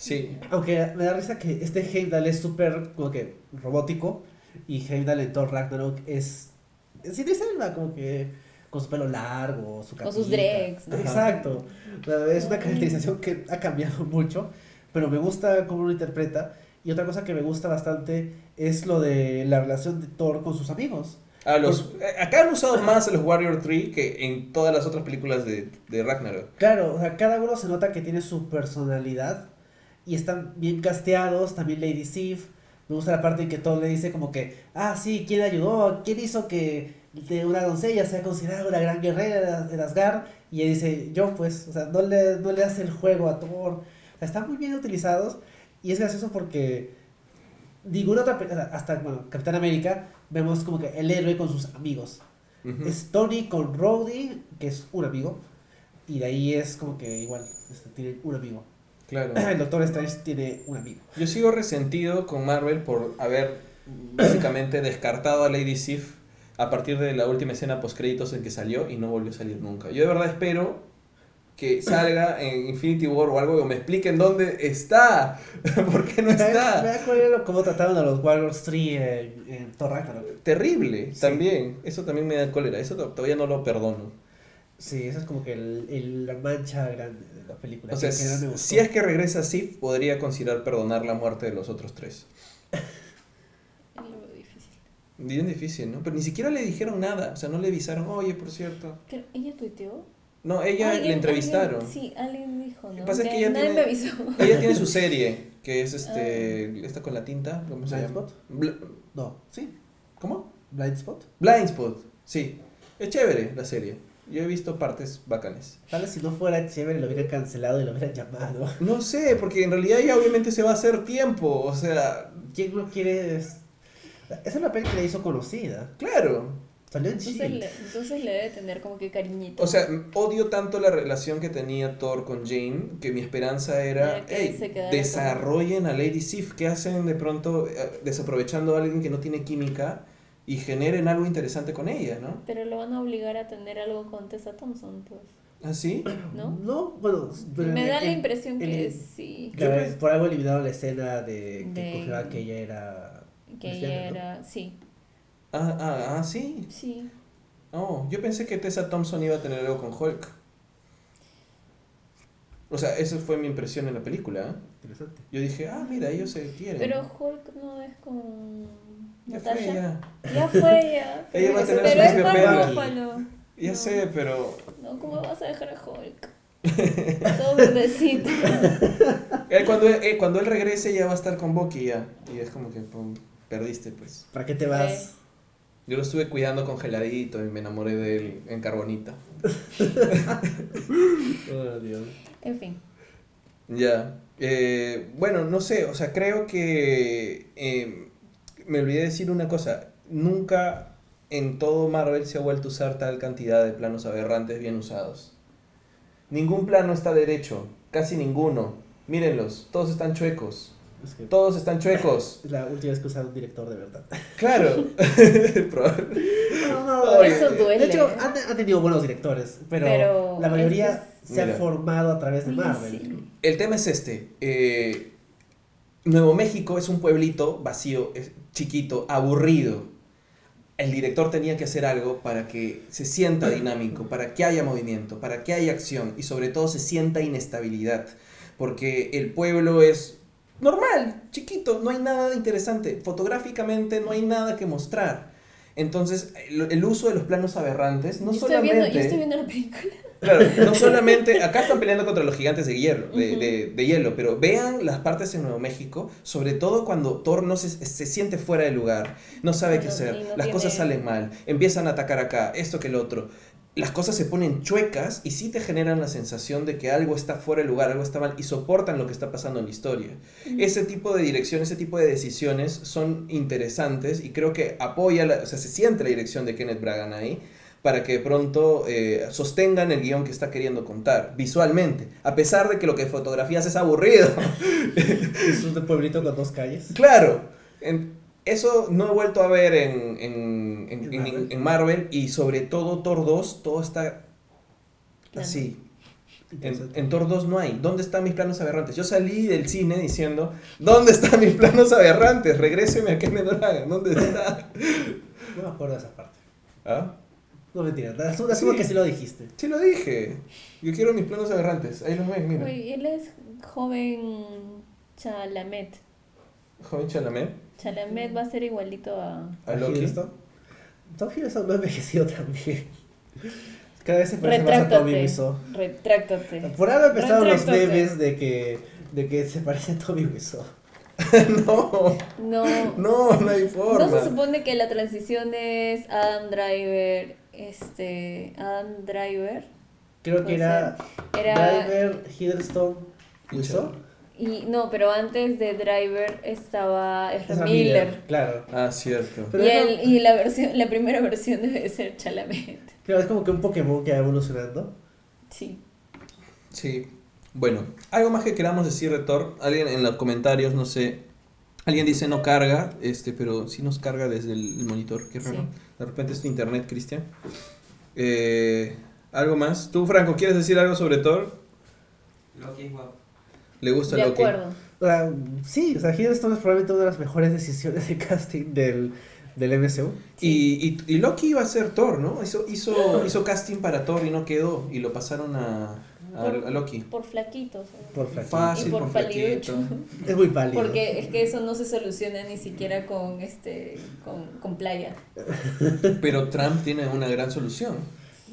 Sí. Aunque me da risa que este Heimdall es súper como que robótico y Heimdall en Thor Ragnarok es es Idris Elba como que con su pelo largo, su Con sus ¿no? Exacto. Es una caracterización que ha cambiado mucho, pero me gusta cómo lo interpreta. Y otra cosa que me gusta bastante es lo de la relación de Thor con sus amigos. A los, eh, acá han usado más a los Warrior 3 que en todas las otras películas de, de Ragnarok. Claro, o sea, cada uno se nota que tiene su personalidad y están bien casteados, también Lady Sif. Me gusta la parte en que Thor le dice como que, ah, sí, ¿quién ayudó? ¿Quién hizo que de una doncella sea considerada una gran guerrera de Asgard? Y él dice, yo pues, o sea, no le, no le hace el juego a Thor. O sea, están muy bien utilizados y es gracioso porque ninguna otra, hasta, bueno, Capitán América, vemos como que el héroe con sus amigos. Es Tony con Rhodey, que es un amigo. Y de ahí es como que igual, este, tiene un amigo. Claro. El Doctor Strange tiene un amigo. Yo sigo resentido con Marvel por haber básicamente descartado a Lady Sif a partir de la última escena post créditos en que salió y no volvió a salir nunca. Yo de verdad espero que salga en Infinity War o algo o me expliquen dónde está. ¿Por qué no Me da está? acuerdo cómo trataron a los Warriors 3 en, en Thor Ragnarok. Terrible, Sí. también. Eso también me da cólera. Eso to- todavía no lo perdono. Sí, esa es como que el, el- la mancha grande de la película. O sea, que- que no me gustó. si es que regresa Sif, podría considerar perdonar la muerte de los otros tres. Es lo difícil. Bien difícil, ¿no? Pero ni siquiera le dijeron nada. O sea, no le avisaron, oye, por cierto. ¿Qué- ¿Ella tuiteó? No, ella Alguien- le entrevistaron. alguien- sí, alguien dijo, ¿no? Lo que pasa es que ella nadie tiene- me avisó. Ella tiene su serie, que es este. Ah. Esta con la tinta, ¿cómo se llama? Bl- No, sí. ¿Cómo? Blind Spot. Blind Spot, sí. Es chévere la serie. Yo he visto partes bacanes. Tal vez si no fuera chévere lo hubieran cancelado y lo hubieran llamado. No sé, porque en realidad ya obviamente se va a hacer tiempo. O sea, ¿Quién lo quiere? Es- Esa es la peli que la hizo conocida. claro. Salió en Entonces le, entonces le debe tener como que cariñito. O sea, odio tanto la relación que tenía Thor con Jane que mi esperanza era, hey, desarrollen a Lady Sif, ¿qué hacen de pronto eh, desaprovechando a alguien que no tiene química y generen algo interesante con ella, ¿no? Pero lo van a obligar a tener algo con Tessa Thompson, pues. ¿Así? ¿No? No, bueno. pero Me da en- la impresión en- que sí. Claro, Yo- por algo eliminaron la escena de que De- que ella era. Que ella ¿no? era. Sí. Ah, ah, ah, sí. Sí. Oh, yo pensé que Tessa Thompson iba a tener algo con Hulk. O sea, esa fue mi impresión en la película. ¿eh? Interesante. Yo dije, ah, mira, ellos se quieren. Pero Hulk no es con. Ya fue, Natasha. ya. Ya fue ya. Ella va a tener pero su. Ruffalo. Ya No. sé, pero No, ¿cómo vas a dejar a Hulk? Todo bebecito. él, cuando, él, cuando él regrese ya va a estar con Bucky ya. Y es como que pum, perdiste, pues. ¿Para qué te vas? Yo lo estuve cuidando congeladito y me enamoré de él en carbonita. Oh, Dios. En fin. Ya. Eh, bueno, no sé, o sea, creo que eh, me olvidé decir una cosa. Nunca en todo Marvel se ha vuelto a usar tal cantidad de planos aberrantes bien usados. Ningún plano está derecho, casi ninguno. Mírenlos, todos están chuecos. Es que Todos están chuecos. es la última vez que usaron un director de verdad. Claro. No, no, Eso duele. De hecho, han, han tenido buenos directores, pero, Pero la mayoría se ha Mira. formado a través de Marvel. sí. El tema es este. eh, Nuevo México es un pueblito vacío, es chiquito, aburrido. El director tenía que hacer algo para que se sienta dinámico, para que haya movimiento, para que haya acción y sobre todo se sienta inestabilidad. Porque el pueblo es normal, chiquito, no hay nada interesante. Fotográficamente no hay nada que mostrar. Entonces, el, el uso de los planos aberrantes no yo, solamente... viendo, yo estoy viendo la película. Claro, no solamente, acá están peleando contra los gigantes de hielo, de, de- de hielo, pero vean las partes en Nuevo México, sobre todo cuando Thor no se, se siente fuera de lugar, no sabe qué hacer, no las tiene- cosas salen mal, empiezan a atacar acá, esto que el otro. Las cosas se ponen chuecas y sí te generan la sensación de que algo está fuera de lugar, algo está mal y soportan lo que está pasando en la historia. Ese tipo de dirección, ese tipo de decisiones son interesantes y creo que apoya, la- o sea, se siente la dirección de Kenneth Bragan ahí para que de pronto eh, sostengan el guion que está queriendo contar visualmente, a pesar de que lo que fotografías es aburrido. Es un pueblito con dos calles. claro, en- eso no he vuelto a ver en, en, en- ¿En en- Marvel? en Marvel y sobre todo Thor 2, todo está Claro. así. En, Thor 2 no hay. ¿Dónde están mis planos aberrantes? Yo salí del cine diciendo, ¿dónde están mis planos aberrantes? Regréseme a Kenneth Bragan, ¿dónde está? No me acuerdo de esa parte. ¿Ah? No mentira, asumo, asumo Sí. que sí lo dijiste. Sí lo dije. Yo quiero mis planos aberrantes. Ahí los ven, mira. Uy, él es joven Chalamet. Joven Chalamet, Chalamet va a ser igualito a... a Loki. Hiddleston? Tom Hiddleston no ha envejecido también. Cada vez se parece más a Tommy. Wiseau. Retráctate. Por algo empezaron los memes de que, de que se parece a Tommy Wiseau. no, No. no, no hay forma. ¿No se supone que la transición es Adam Driver, este, Adam Driver? Creo que era, Era, Driver, Hiddleston, Wiseau. Y no, pero antes de Driver estaba Ezra Miller. Claro. Ah, cierto. Pero y, no- el, y la versión, la primera versión debe ser Chalamet. Claro, es como que un Pokémon que va evolucionando. Sí. Sí. Bueno, algo más que queramos decir de Thor. Alguien en los comentarios, no sé. Alguien dice no carga, este, pero sí nos carga desde el, el monitor. Qué raro. Sí. De repente es tu internet, Cristian. Eh, ¿Algo más? ¿Tú, Franco, quieres decir algo sobre Thor? Loki es guapo. ¿Le gusta De Loki? acuerdo. Sí, o sea, Hiddleston es probablemente una de las mejores decisiones de casting del, del MCU. Y, y, y Loki iba a ser Thor, ¿no? Hizo, hizo, hizo casting para Thor y no quedó. Y lo pasaron a, a, Por- a Loki. Por flaquitos. Por flaquito. Fácil, Y por por flaquito. Es muy pálido. Porque es que eso no se soluciona ni siquiera con este con, con playa. Pero Trump tiene una gran solución.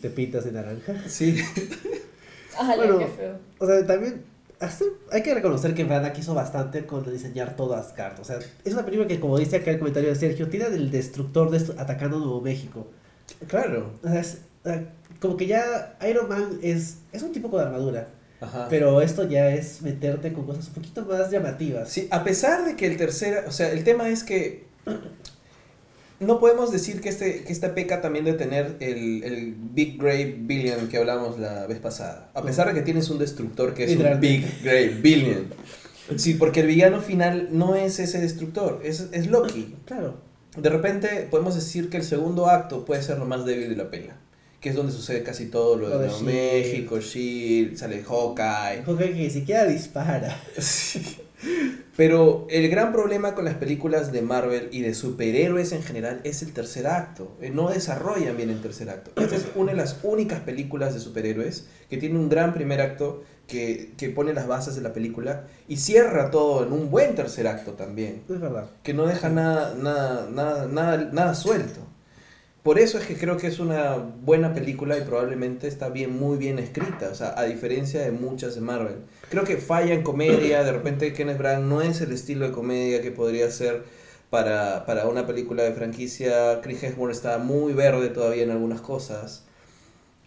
Te pintas de naranja. Sí. Ajá, Bueno. qué feo. O sea, también hasta- hay que reconocer que Branagh hizo bastante con diseñar todo Asgard. O sea, es una película que, como dice acá el comentario de Sergio, tiene del destructor de esto atacando Nuevo México. Claro. O sea, es, eh, como que ya Iron Man es, es un tipo con armadura. Ajá. Pero esto ya es meterte con cosas un poquito más llamativas. Sí, a pesar de que el tercer, o sea, el tema es que no podemos decir que este que esta peca también de tener el, el Big Grey Billion que hablamos la vez pasada. A pesar de que tienes un destructor que es un. Big Grey Billion. Sí, porque el villano final no es ese destructor, es, es Loki. Claro. De repente podemos decir que el segundo acto puede ser lo más débil de la pela. Que es donde sucede casi todo lo de, Lo de Nuevo. México, Shield, sale Hawkeye. Porque que ni siquiera dispara. Sí. Pero el gran problema con las películas de Marvel y de superhéroes en general es el tercer acto. Eh, No desarrollan bien el tercer acto. Esta es una de las únicas películas de superhéroes que tiene un gran primer acto que, que pone las bases de la película y cierra todo en un buen tercer acto también. Es verdad. Que no deja nada, nada, nada, nada, nada suelto. Por eso es que creo que es una buena película y probablemente está bien, muy bien escrita, o sea, a diferencia de muchas de Marvel. Creo que falla en comedia, de repente Kenneth Branagh no es el estilo de comedia que podría ser para, para una película de franquicia. Chris Hemsworth está muy verde todavía en algunas cosas.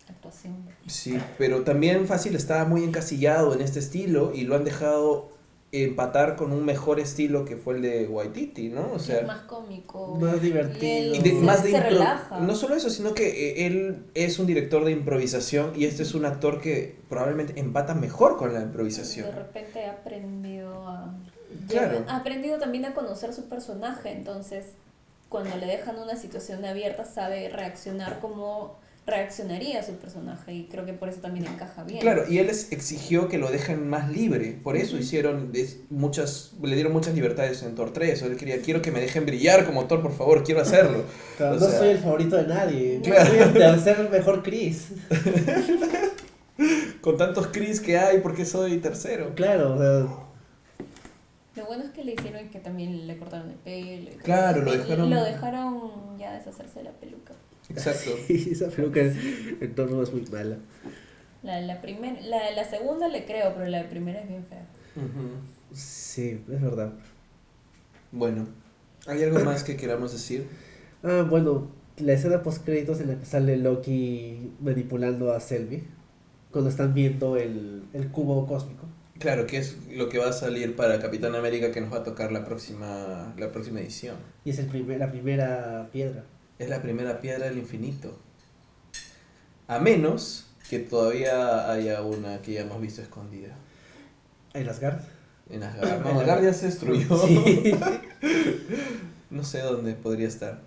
Actuación. Sí, pero también Fácil estaba muy encasillado en este estilo y lo han dejado empatar con un mejor estilo que fue el de Waititi, ¿no? O sea, es más cómico. Más divertido. y de- se- más de se relaja. No solo eso, sino que eh, él es un director de improvisación y este es un actor que probablemente empata mejor con la improvisación. De repente he aprendido a... Claro. ha aprendido también a conocer su personaje, entonces cuando le dejan una situación abierta sabe reaccionar como reaccionaría su personaje y creo que por eso también encaja bien. Claro, y él les exigió que lo dejen más libre. Por eso hicieron es- muchas, le dieron muchas libertades en Thor 3. Él quería, quiero que me dejen brillar como Thor, por favor, quiero hacerlo. Claro, no sea- soy el favorito de nadie. Claro. Soy el tercer mejor Chris. Con tantos Chris que hay, ¿por qué soy tercero? Claro, o sea, Lo bueno es que le hicieron que también le cortaron el pelo. y Claro, lo y dejaron- Lo dejaron ya deshacerse de la peluca. Exacto. esa peluca en torno es muy mala. La, la, primer, la, la segunda le creo, pero la primera es bien fea. Sí, es verdad. Bueno, ¿hay algo más que queramos decir? Ah, bueno, la escena post créditos en la que sale Loki manipulando a Selby. Cuando están viendo el, el cubo cósmico. Claro, que es lo que va a salir para Capitán América que nos va a tocar la próxima, la próxima edición. Y es el primer, la primera piedra. Es la primera piedra del infinito. A menos que todavía haya una que ya hemos visto escondida. En Asgard. En Asgard. No, Asgard ya se destruyó. Sí. No sé dónde podría estar.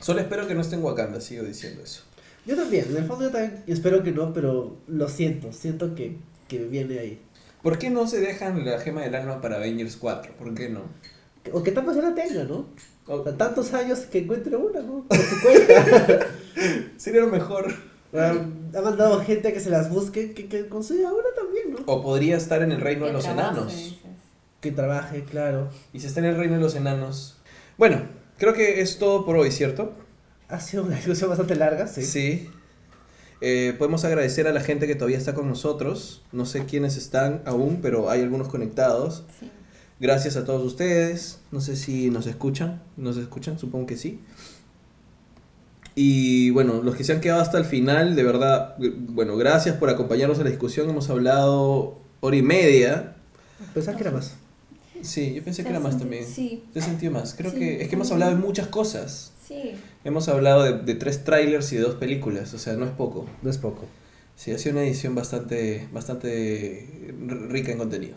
Solo espero que no esté en Wakanda, sigo diciendo eso. Yo también, en el fondo yo también espero que no, pero lo siento, siento que, que viene ahí. ¿Por qué no se dejan la gema del alma para Avengers 4? ¿Por qué no? O que ya la tenga, ¿no? A tantos años que encuentre una, ¿no? Por su cuenta. sería lo mejor. ha ha mandado gente a que se las busque, que, que consiga una también, ¿no? O podría estar en el reino de los trabaje, enanos. dices. Que trabaje, claro. Y si está en el reino de los enanos. Bueno, creo que es todo por hoy, ¿cierto? Ha sido una discusión bastante larga, sí. Sí. Eh, podemos agradecer a la gente que todavía está con nosotros. No sé quiénes están aún, pero hay algunos conectados. Sí. Gracias a todos ustedes. No sé si nos escuchan. ¿Nos escuchan? Supongo que sí. Y bueno, los que se han quedado hasta el final, de verdad, bueno, gracias por acompañarnos en la discusión. Hemos hablado hora y media. Pensaba que era más. Sí, yo pensé que era más también. Sí, Te sentí más. Creo Sí. que es que hemos hablado de muchas cosas. sí. Hemos hablado de, de tres trailers y de dos películas, o sea, no es poco. No es poco. Sí, ha sido una edición bastante, bastante rica en contenido.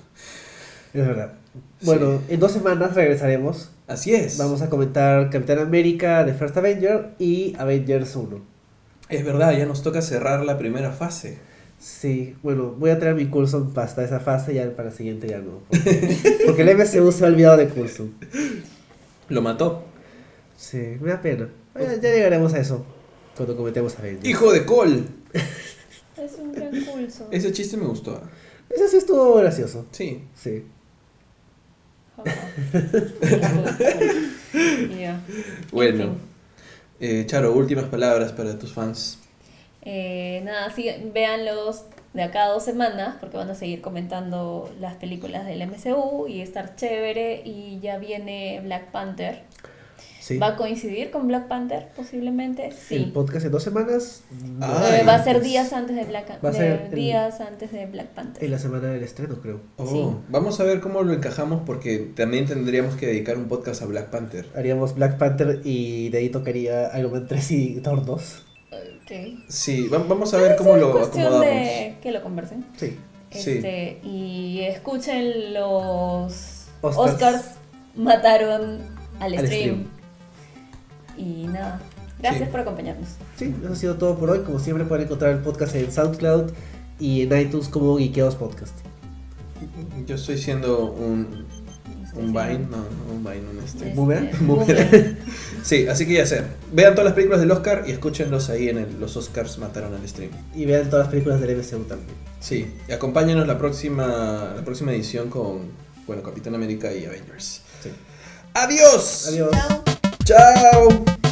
Es verdad. Bueno, en dos semanas regresaremos. Así es. Vamos a comentar Capitán América, The First Avenger y Avengers 1. Es verdad, ya nos toca cerrar la primera fase. Sí, bueno, voy a traer mi Coulson hasta esa fase, ya para la siguiente ya no. Porque, porque el MCU se ha olvidado de Coulson. Lo mató. Sí, me da pena. Ya, ya llegaremos a eso cuando cometemos Avengers. ¡Hijo de Cole! Es un gran pulso. Ese chiste me gustó. Eso sí estuvo gracioso. Sí. Sí. Ya. Bueno. Eh, Charo, últimas palabras para tus fans. Eh, nada, sí, véanlos de acá a dos semanas porque van a seguir comentando las películas del MCU y estar chévere y ya viene Black Panther. Sí. ¿Va a coincidir con Black Panther posiblemente? El Sí. podcast en dos semanas. Ay, Eh, va a ser días antes de Black Va a de- ser el- días antes de Black Panther. En la semana del estreno, creo. Oh, Sí. Vamos a ver cómo lo encajamos porque también tendríamos que dedicar un podcast a Black Panther. Haríamos Black Panther y de ahí tocaría Iron Man 3 y Thor 2. Ok. Sí, va- vamos a ver cómo Es lo acomodamos. de que lo conversen. Sí. Sí. Este, y escuchen los Oscars. Oscars, mataron al, Al stream. stream. Y nada, gracias Sí. por acompañarnos. Sí, eso ha sido todo por hoy. Como siempre pueden encontrar el podcast en SoundCloud y en iTunes como Geekeados Podcast. Yo estoy siendo un, un Vine, no, no, un Vine, un este. Este, Boomerang. Boomerang. Sí, así que ya sé. Vean todas las películas del Oscar y escúchenlos ahí en el- los Oscars mataron al stream. Y vean todas las películas del MCU también. Sí, y acompáñenos la próxima, la próxima edición con, bueno, Capitán América y Avengers. Sí. ¡Adiós! Adiós. Chao. Tchau!